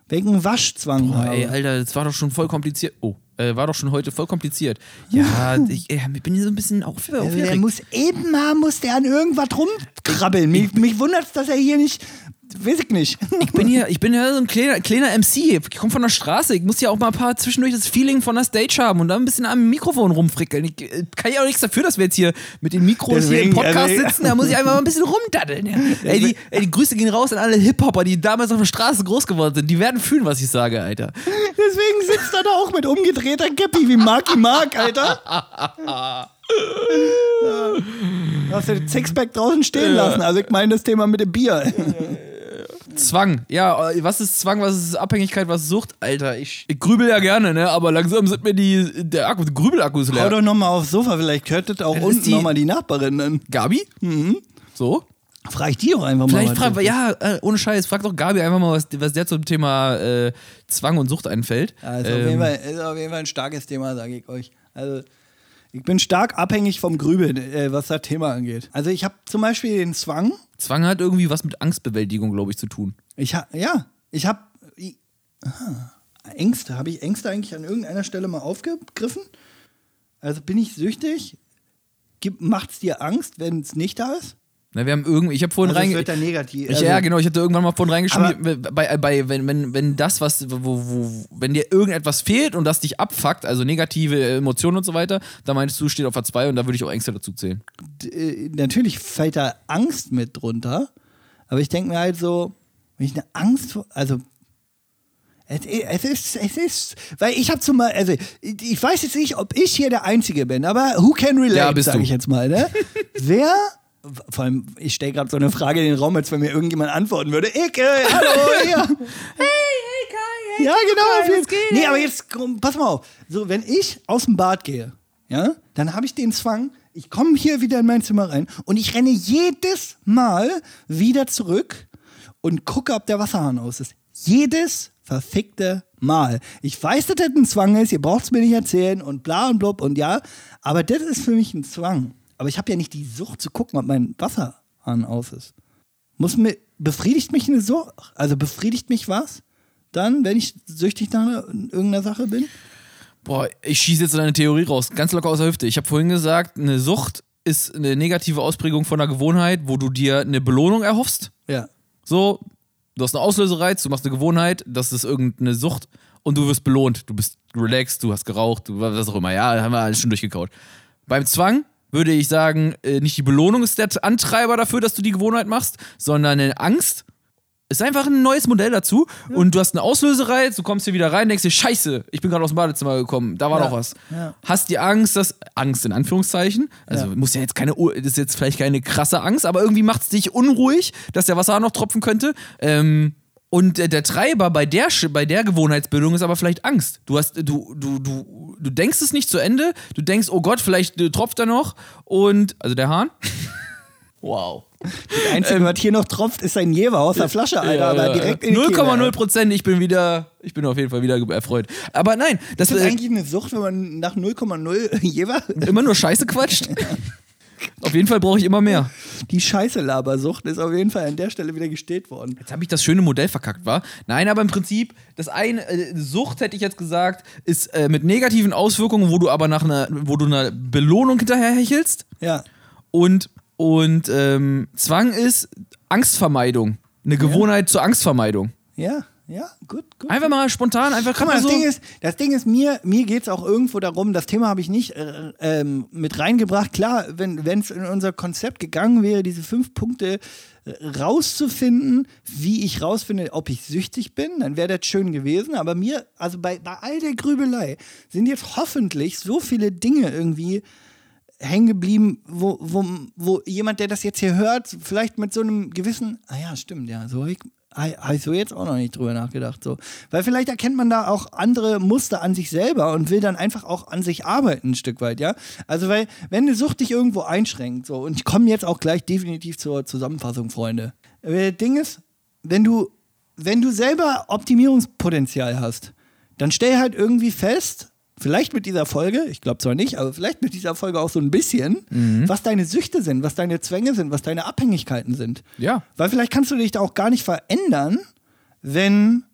Welchen Waschzwang Boah, ey, Alter, das war doch schon voll kompliziert. Oh, äh, war doch schon heute voll kompliziert. Ja, ich, ich bin hier so ein bisschen auf, Also der muss eben mal, muss der an irgendwas rumkrabbeln. Mich, mich wundert es, dass er hier nicht, weiß ich nicht. Ich bin hier, ich bin ja so ein kleiner, kleiner MC. Ich komme von der Straße. Ich muss ja auch mal ein paar zwischendurch das Feeling von der Stage haben und da ein bisschen am Mikrofon rumfrickeln. Ich äh, kann ja auch nichts dafür, dass wir jetzt hier mit den Mikros hier im Deswegen, Podcast also- sitzen. Da muss ich einfach mal ein bisschen rumdaddeln. Ja. Ey, die, ey, die Grüße gehen raus an alle Hip-Hopper, die damals auf der Straße groß geworden sind. Die werden fühlen, was ich sage, Alter. Deswegen sitzt er da auch mit umgedrehter Käppi wie Marky Mark, Alter. Du hast ja den Sixpack draußen stehen lassen. Also ich meine das Thema mit dem Bier. Zwang. Ja, was ist Zwang, was ist Abhängigkeit, was ist Sucht? Alter, ich, ich grübel ja gerne, ne? Aber langsam sind mir die, der Akku, der Grübelakku ist Hau leer. doch nochmal aufs Sofa, vielleicht das auch Das unten die- nochmal die Nachbarin dann. Gabi? So? Frag ich die doch einfach mal. Vielleicht frag, ja, äh, ohne Scheiß, frag doch Gabi einfach mal, was, was der zum Thema äh, Zwang und Sucht einfällt. Ja, ist, auf Ähm, jeden Fall, ist auf jeden Fall ein starkes Thema, sage ich euch. Also, ich bin stark abhängig vom Grübeln, äh, was das Thema angeht. Also, ich habe zum Beispiel den Zwang. Zwang hat irgendwie was mit Angstbewältigung, glaube ich, zu tun. Ich ha, ja, ich habe Ängste. Habe ich Ängste eigentlich an irgendeiner Stelle mal aufgegriffen? Also bin ich süchtig? Macht es dir Angst, wenn es nicht da ist? Na, wir haben irgendwie, ich habe vorhin Also es reinge... wird dann negativ. Ich, also, ja, genau, ich hatte irgendwann mal vorhin reingeschrieben, bei, bei, wenn, wenn, wenn das, was, wo, wo, wenn dir irgendetwas fehlt und das dich abfuckt, also negative Emotionen und so weiter, da meinst du, steht auf der 2 und da würde ich auch Ängste dazu zählen. äh, natürlich fällt da Angst mit drunter, aber ich denke mir halt so, wenn ich eine Angst vor, also es, ist, es ist, weil ich habe zum Beispiel, also ich weiß jetzt nicht, ob ich hier der Einzige bin, aber who can relate, Ja, sage ich jetzt mal, ne? Wer, vor allem, ich stelle gerade so eine Frage in den Raum, als wenn mir irgendjemand antworten würde, ich, äh, hallo, hier. Ja, genau. auf jeden- nee, aber jetzt, pass mal auf. So, wenn ich aus dem Bad gehe, ja, dann habe ich den Zwang, ich komme hier wieder in mein Zimmer rein und ich renne jedes Mal wieder zurück und gucke, ob der Wasserhahn aus ist. Jedes verfickte Mal. Ich weiß, dass das ein Zwang ist, ihr braucht es mir nicht erzählen und bla und blub und ja, aber das ist für mich ein Zwang. Aber ich habe ja nicht die Sucht zu gucken, ob mein Wasserhahn aus ist. Muss mir, befriedigt mich eine Sucht? Also befriedigt mich was? Dann, wenn ich süchtig nach irgendeiner Sache bin? Boah, ich schieße jetzt eine Theorie raus, ganz locker aus der Hüfte. Ich habe vorhin gesagt, eine Sucht ist eine negative Ausprägung von einer Gewohnheit, wo du dir eine Belohnung erhoffst. Ja. So, du hast einen Auslösereiz, du machst eine Gewohnheit, das ist irgendeine Sucht und du wirst belohnt. Du bist relaxed, du hast geraucht, du, was auch immer. Ja, haben wir alles schon durchgekaut. Beim Zwang würde ich sagen, äh, nicht die Belohnung ist der Antreiber dafür, dass du die Gewohnheit machst, sondern eine Angst. Ist einfach ein neues Modell dazu und du hast einen Auslösereiz, du kommst hier wieder rein, denkst dir, scheiße, ich bin gerade aus dem Badezimmer gekommen, da war Ja, doch was. ja. Hast die Angst, dass, Angst in Anführungszeichen, also Ja. muss ja jetzt keine, das ist jetzt vielleicht keine krasse Angst, aber irgendwie macht es dich unruhig, dass der Wasser noch tropfen könnte. Ähm, und der, der Treiber bei der, bei der Gewohnheitsbildung ist aber vielleicht Angst. Du hast, du, du, du, du denkst es nicht zu Ende, du denkst, oh Gott, vielleicht äh, tropft er noch und, also der Hahn. wow. Das Einzige, was hier noch tropft, ist ein Jever aus der Flasche, Alter, aber direkt in die Kehle. 0,0 Prozent, ich bin wieder, ich bin auf jeden Fall wieder erfreut. Aber nein, das Ist das äh, eigentlich eine Sucht, wenn man nach 0,0 Jever immer nur Scheiße quatscht. auf jeden Fall brauche ich immer mehr. Die Scheiße-Labersucht ist auf jeden Fall an der Stelle wieder gestillt worden. Jetzt habe ich das schöne Modell verkackt, war? Nein, aber im Prinzip, das eine, äh, Sucht hätte ich jetzt gesagt, ist äh, mit negativen Auswirkungen, wo du aber nach einer, wo du einer Belohnung hinterherhechelst. Ja. Und, und ähm, Zwang ist Angstvermeidung. Eine Gewohnheit zur Angstvermeidung. Ja, ja, gut, gut. Einfach mal spontan, einfach Guck mal, das so. Ding ist, das Ding ist mir, mir geht es auch irgendwo darum, das Thema habe ich nicht äh, ähm, mit reingebracht. Klar, wenn es in unser Konzept gegangen wäre, diese fünf Punkte äh, rauszufinden, wie ich rausfinde, ob ich süchtig bin, dann wäre das schön gewesen. Aber mir, also bei, bei all der Grübelei, sind jetzt hoffentlich so viele Dinge irgendwie hängen geblieben, wo, wo, wo jemand, der das jetzt hier hört, vielleicht mit so einem gewissen, ah ja, stimmt, ja, so habe ich, hab ich so jetzt auch noch nicht drüber nachgedacht. So. Weil vielleicht erkennt man da auch andere Muster an sich selber und will dann einfach auch an sich arbeiten ein Stück weit, ja. Also weil, wenn eine Sucht dich irgendwo einschränkt, so, und ich komme jetzt auch gleich definitiv zur Zusammenfassung, Freunde. Äh, Ding ist, wenn du, wenn du selber Optimierungspotenzial hast, dann stell halt irgendwie fest, vielleicht mit dieser Folge, ich glaube zwar nicht, aber vielleicht mit dieser Folge auch so ein bisschen, was deine Süchte sind, was deine Zwänge sind, was deine Abhängigkeiten sind. Ja. Weil vielleicht kannst du dich da auch gar nicht verändern, wenn,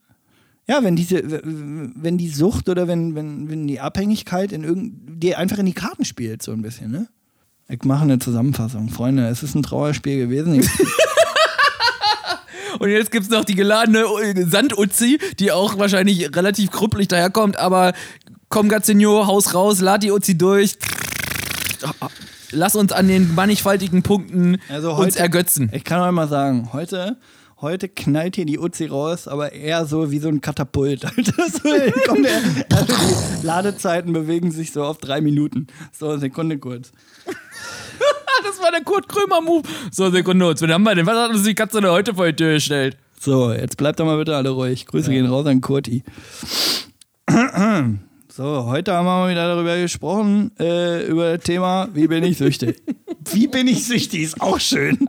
ja, wenn diese, wenn die Sucht oder wenn, wenn, wenn die Abhängigkeit in irgend, dir einfach in die Karten spielt, so ein bisschen, ne? Ich mache eine Zusammenfassung. Freunde, es ist ein Trauerspiel gewesen. Und jetzt gibt es noch die geladene Sand-Uzi, die auch wahrscheinlich relativ krüppelig daherkommt, aber komm, Gazzinho, Haus raus, lad die Uzi durch. Lass uns an den mannigfaltigen Punkten Also uns heute- ergötzen. ich kann euch mal sagen, heute, heute knallt hier die Uzi raus, aber eher so wie so ein Katapult. Alter. so, kommt der, also die Ladezeiten bewegen sich so auf drei Minuten. So, Sekunde kurz. Das war der Kurt Krömer-Move. So, Sekunde, uns. Wen haben wir denn? Was hat uns die Katze denn heute vor die Tür gestellt? So, jetzt bleibt doch mal bitte alle ruhig. Grüße gehen raus an Kurti. So, heute haben wir mal wieder darüber gesprochen, äh, über das Thema, wie bin ich süchtig? wie bin ich süchtig? Ist auch schön.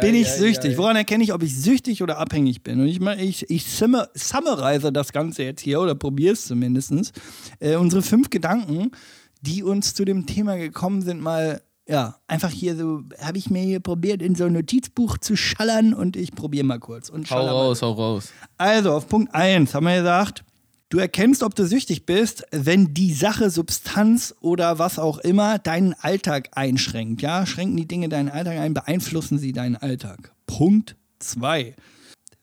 bin ich süchtig? Woran erkenne ich, ob ich süchtig oder abhängig bin? Und ich, mein, ich, ich summa- summarize das Ganze jetzt hier oder probiere es zumindest. Äh, unsere fünf Gedanken, die uns zu dem Thema gekommen sind, mal, ja, einfach hier so, habe ich mir hier probiert, in so ein Notizbuch zu schallern und ich probiere mal kurz. Und Hau schaller mal raus, hau raus. also, auf Punkt 1 haben wir gesagt, du erkennst, ob du süchtig bist, wenn die Sache, Substanz oder was auch immer deinen Alltag einschränkt. Ja, schränken die Dinge deinen Alltag ein, beeinflussen sie deinen Alltag. Punkt 2.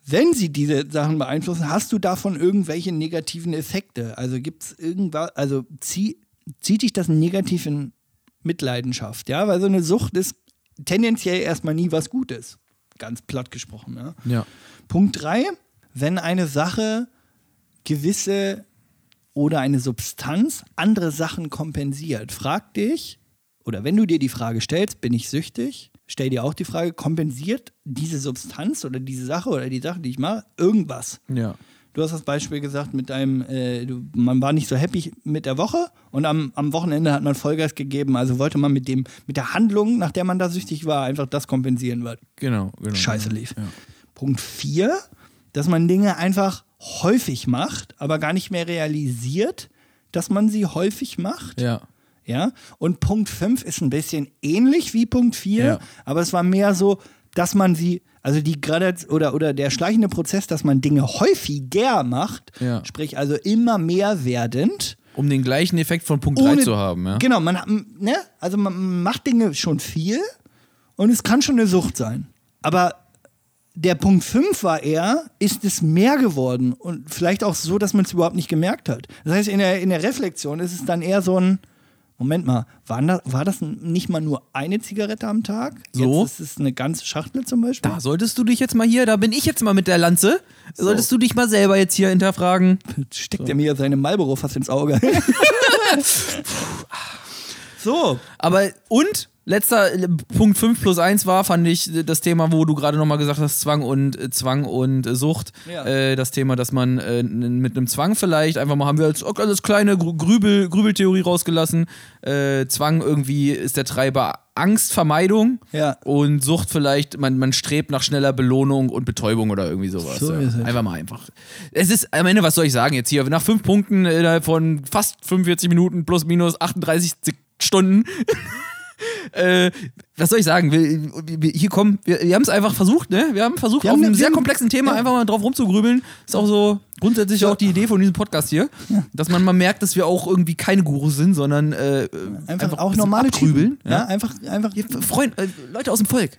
Wenn sie diese Sachen beeinflussen, hast du davon irgendwelche negativen Effekte? Also gibt es irgendwas, also zieh, zieht dich das negativ in Mitleidenschaft, ja? Weil so eine Sucht ist tendenziell erstmal nie was Gutes. Ganz platt gesprochen, ja? Ja. Punkt 3, wenn eine Sache gewisse oder eine Substanz andere Sachen kompensiert. Frag dich, oder wenn du dir die Frage stellst, bin ich süchtig? Stell dir auch die Frage, kompensiert diese Substanz oder diese Sache oder die Sache, die ich mache, irgendwas? Ja. Du hast das Beispiel gesagt mit deinem, äh, du, man war nicht so happy mit der Woche und am, am Wochenende hat man Vollgas gegeben, also wollte man mit dem, mit der Handlung, nach der man da süchtig war, einfach das kompensieren, was Genau, genau. scheiße lief. Ja. Punkt 4, dass man Dinge einfach häufig macht, aber gar nicht mehr realisiert, dass man sie häufig macht. Ja. Ja, und Punkt 5 ist ein bisschen ähnlich wie Punkt 4, Ja. aber es war mehr so, dass man sie, also die Gradation oder, oder der schleichende Prozess, dass man Dinge häufiger macht, Ja. sprich also immer mehr werdend. Um den gleichen Effekt von Punkt 3 ohne- zu haben, ja. Genau, man, hat- ne? also man macht Dinge schon viel und es kann schon eine Sucht sein. Aber der Punkt 5 war eher, ist es mehr geworden und vielleicht auch so, dass man es überhaupt nicht gemerkt hat. Das heißt, in der, in der Reflexion ist es dann eher so ein, Moment mal, da, war das nicht mal nur eine Zigarette am Tag? So? Jetzt ist es eine ganze Schachtel zum Beispiel? Da solltest du dich jetzt mal hier, da bin ich jetzt mal mit der Lanze, solltest du dich mal selber jetzt hier hinterfragen. Steckt er mir seine Marlboro fast ins Auge. so, Aber und letzter äh, Punkt 5 plus 1 war, fand ich äh, das Thema, wo du gerade nochmal gesagt hast, Zwang und äh, Zwang und äh, Sucht. Ja. Äh, das Thema, dass man äh, mit einem Zwang vielleicht, einfach mal haben wir als, als kleine Grü- Grübel, Grübeltheorie rausgelassen. Zwang irgendwie ist der Treiber Angstvermeidung Ja. und Sucht vielleicht, man, man strebt nach schneller Belohnung und Betäubung oder irgendwie sowas. So ja. Einfach mal einfach. Es ist am Ende, was soll ich sagen jetzt hier, nach fünf Punkten innerhalb von fast 45 Minuten plus minus 38 Sek- Stunden äh, was soll ich sagen? Wir, wir, hier kommen, wir, wir haben es einfach versucht, ne? Wir haben versucht, Wir auf haben- einem sehr komplexen Thema ja. einfach mal drauf rumzugrübeln. Ist auch so grundsätzlich auch die Idee von diesem Podcast hier, dass man mal merkt, dass wir auch irgendwie keine Gurus sind, sondern äh, einfach, ein auch normale abgrübeln. Typen. Ja, einfach, einfach Freund, äh, Leute aus dem Volk.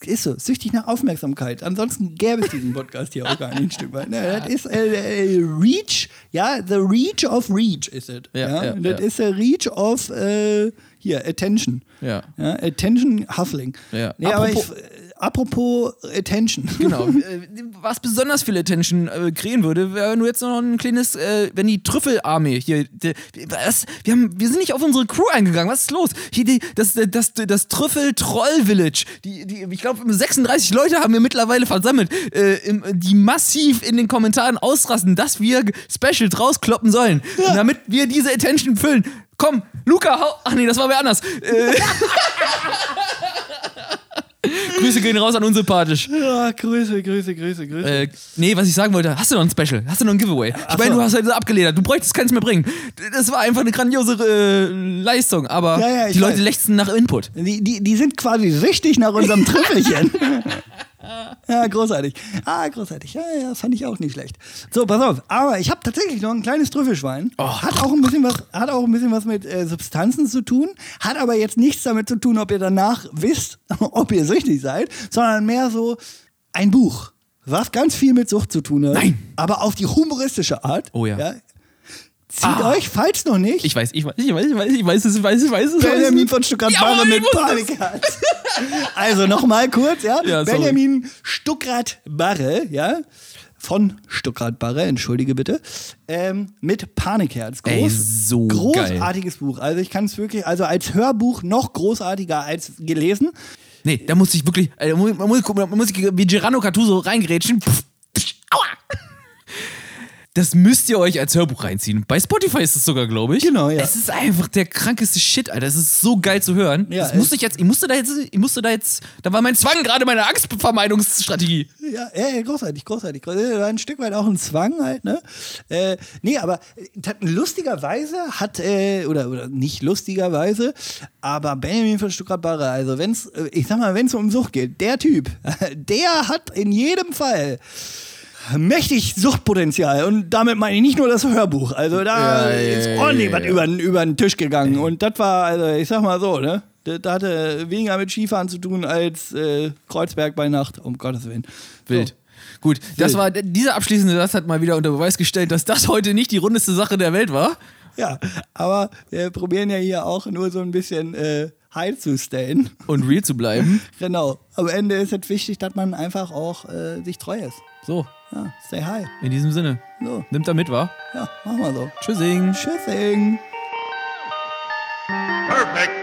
ist so, süchtig nach Aufmerksamkeit. Ansonsten gäbe es diesen Podcast hier auch gar nicht ein Stück weit. Ne, das ist äh, äh, Reach, ja, the Reach of Reach ist es. Ja, ja, das ja. ist der Reach of äh, hier, Attention. Ja. Ja, Attention Hustling. Ja. Nee, aber Apropos- ich, äh, apropos Attention. Genau. Äh, Was besonders viel Attention äh, kreieren würde, wäre nur jetzt noch ein kleines, äh, wenn die Trüffelarmee hier. Die, was? Wir, haben, wir sind nicht auf unsere Crew eingegangen. Was ist los? Hier die, das, das, das Trüffel-Troll-Village. Die, die, ich glaube, 36 Leute haben wir mittlerweile versammelt, äh, im, die massiv in den Kommentaren ausrasten, dass wir Specials rauskloppen sollen, damit wir diese Attention füllen. Komm, Luca, hau. Ach nee, das war wer anders. Äh, Grüße gehen raus an unsympathisch. Ja, Grüße, Grüße, Grüße, Grüße. Äh, nee, was ich sagen wollte, hast du noch ein Special? Hast du noch ein Giveaway? Ich meine, so. du hast halt abgeledert, du bräuchtest keins mehr bringen. Das war einfach eine grandiose äh, Leistung, aber Ja, ja, die Leute weiß. lechzen nach Input. Die, die, die sind quasi süchtig nach unserem Trüffelchen. ja, großartig. Ah, großartig. Ja, ja, fand ich auch nicht schlecht. So, pass auf. Aber ich habe tatsächlich noch ein kleines Trüffelschwein. Oh. Hat auch ein bisschen was, hat auch ein bisschen was mit äh, Substanzen zu tun. Hat aber jetzt nichts damit zu tun, ob ihr danach wisst, ob ihr süchtig seid, sondern mehr so ein Buch. Was ganz viel mit Sucht zu tun hat. Nein. Aber auf die humoristische Art. Oh ja. Zieht Ah. euch, falls noch nicht, Ich weiß, ich weiß, ich weiß, ich weiß, ich weiß es, ich weiß es, ich weiß es. ich weiß Benjamin es. von Stuttgart Jawohl, Barre ich mit wusste es. Also nochmal kurz, ja. Ja. Benjamin Stuckrad Barre, ja. Von Stuckrad Barre, entschuldige bitte. Ähm, mit Panikherz. Ey, so großartiges Buch. Also ich kann es wirklich, also als Hörbuch noch großartiger als gelesen. Nee, da muss ich wirklich, äh, da muss, da muss, ich- da muss ich wie Gerano Cattuso reingerätschen. Pff, pff, aua. Das müsst ihr euch als Hörbuch reinziehen. Bei Spotify ist es sogar, glaube ich. Genau, ja. Es ist einfach der krankeste Shit, Alter. Es ist so geil zu hören. Ja, das musste ich jetzt, ich musste da jetzt, ich musste da jetzt, da war mein Zwang gerade meine Angstvermeidungsstrategie. Ja, ja, großartig, großartig. großartig. War ein Stück weit auch ein Zwang halt, ne? Äh, nee, aber äh, lustigerweise hat, äh, oder, oder nicht lustigerweise, aber Benjamin von Stuttgart Barre, also wenn's, äh, ich sag mal, wenn es um Sucht geht, der Typ, der hat in jedem Fall mächtig Suchtpotenzial und damit meine ich nicht nur das Hörbuch, also da Ja, ist ja, ordentlich ja, was über, über den Tisch gegangen und das war, also ich sag mal so, ne? Das hatte weniger mit Skifahren zu tun als äh, Kreuzberg bei Nacht, um Gottes Willen. Wild. Gut, das war, dieser abschließende Satz hat mal wieder unter Beweis gestellt, dass das heute nicht die rundeste Sache der Welt war. Ja, aber wir probieren ja hier auch nur so ein bisschen äh, heil zu stellen. Und real zu bleiben. Genau. Am Ende ist es wichtig, dass man einfach auch äh, sich treu ist. So, ja, say hi. In diesem Sinne. So. Nimmt er mit, wa? Ja, machen wir so. Tschüssing. Tschüssing. Perfect.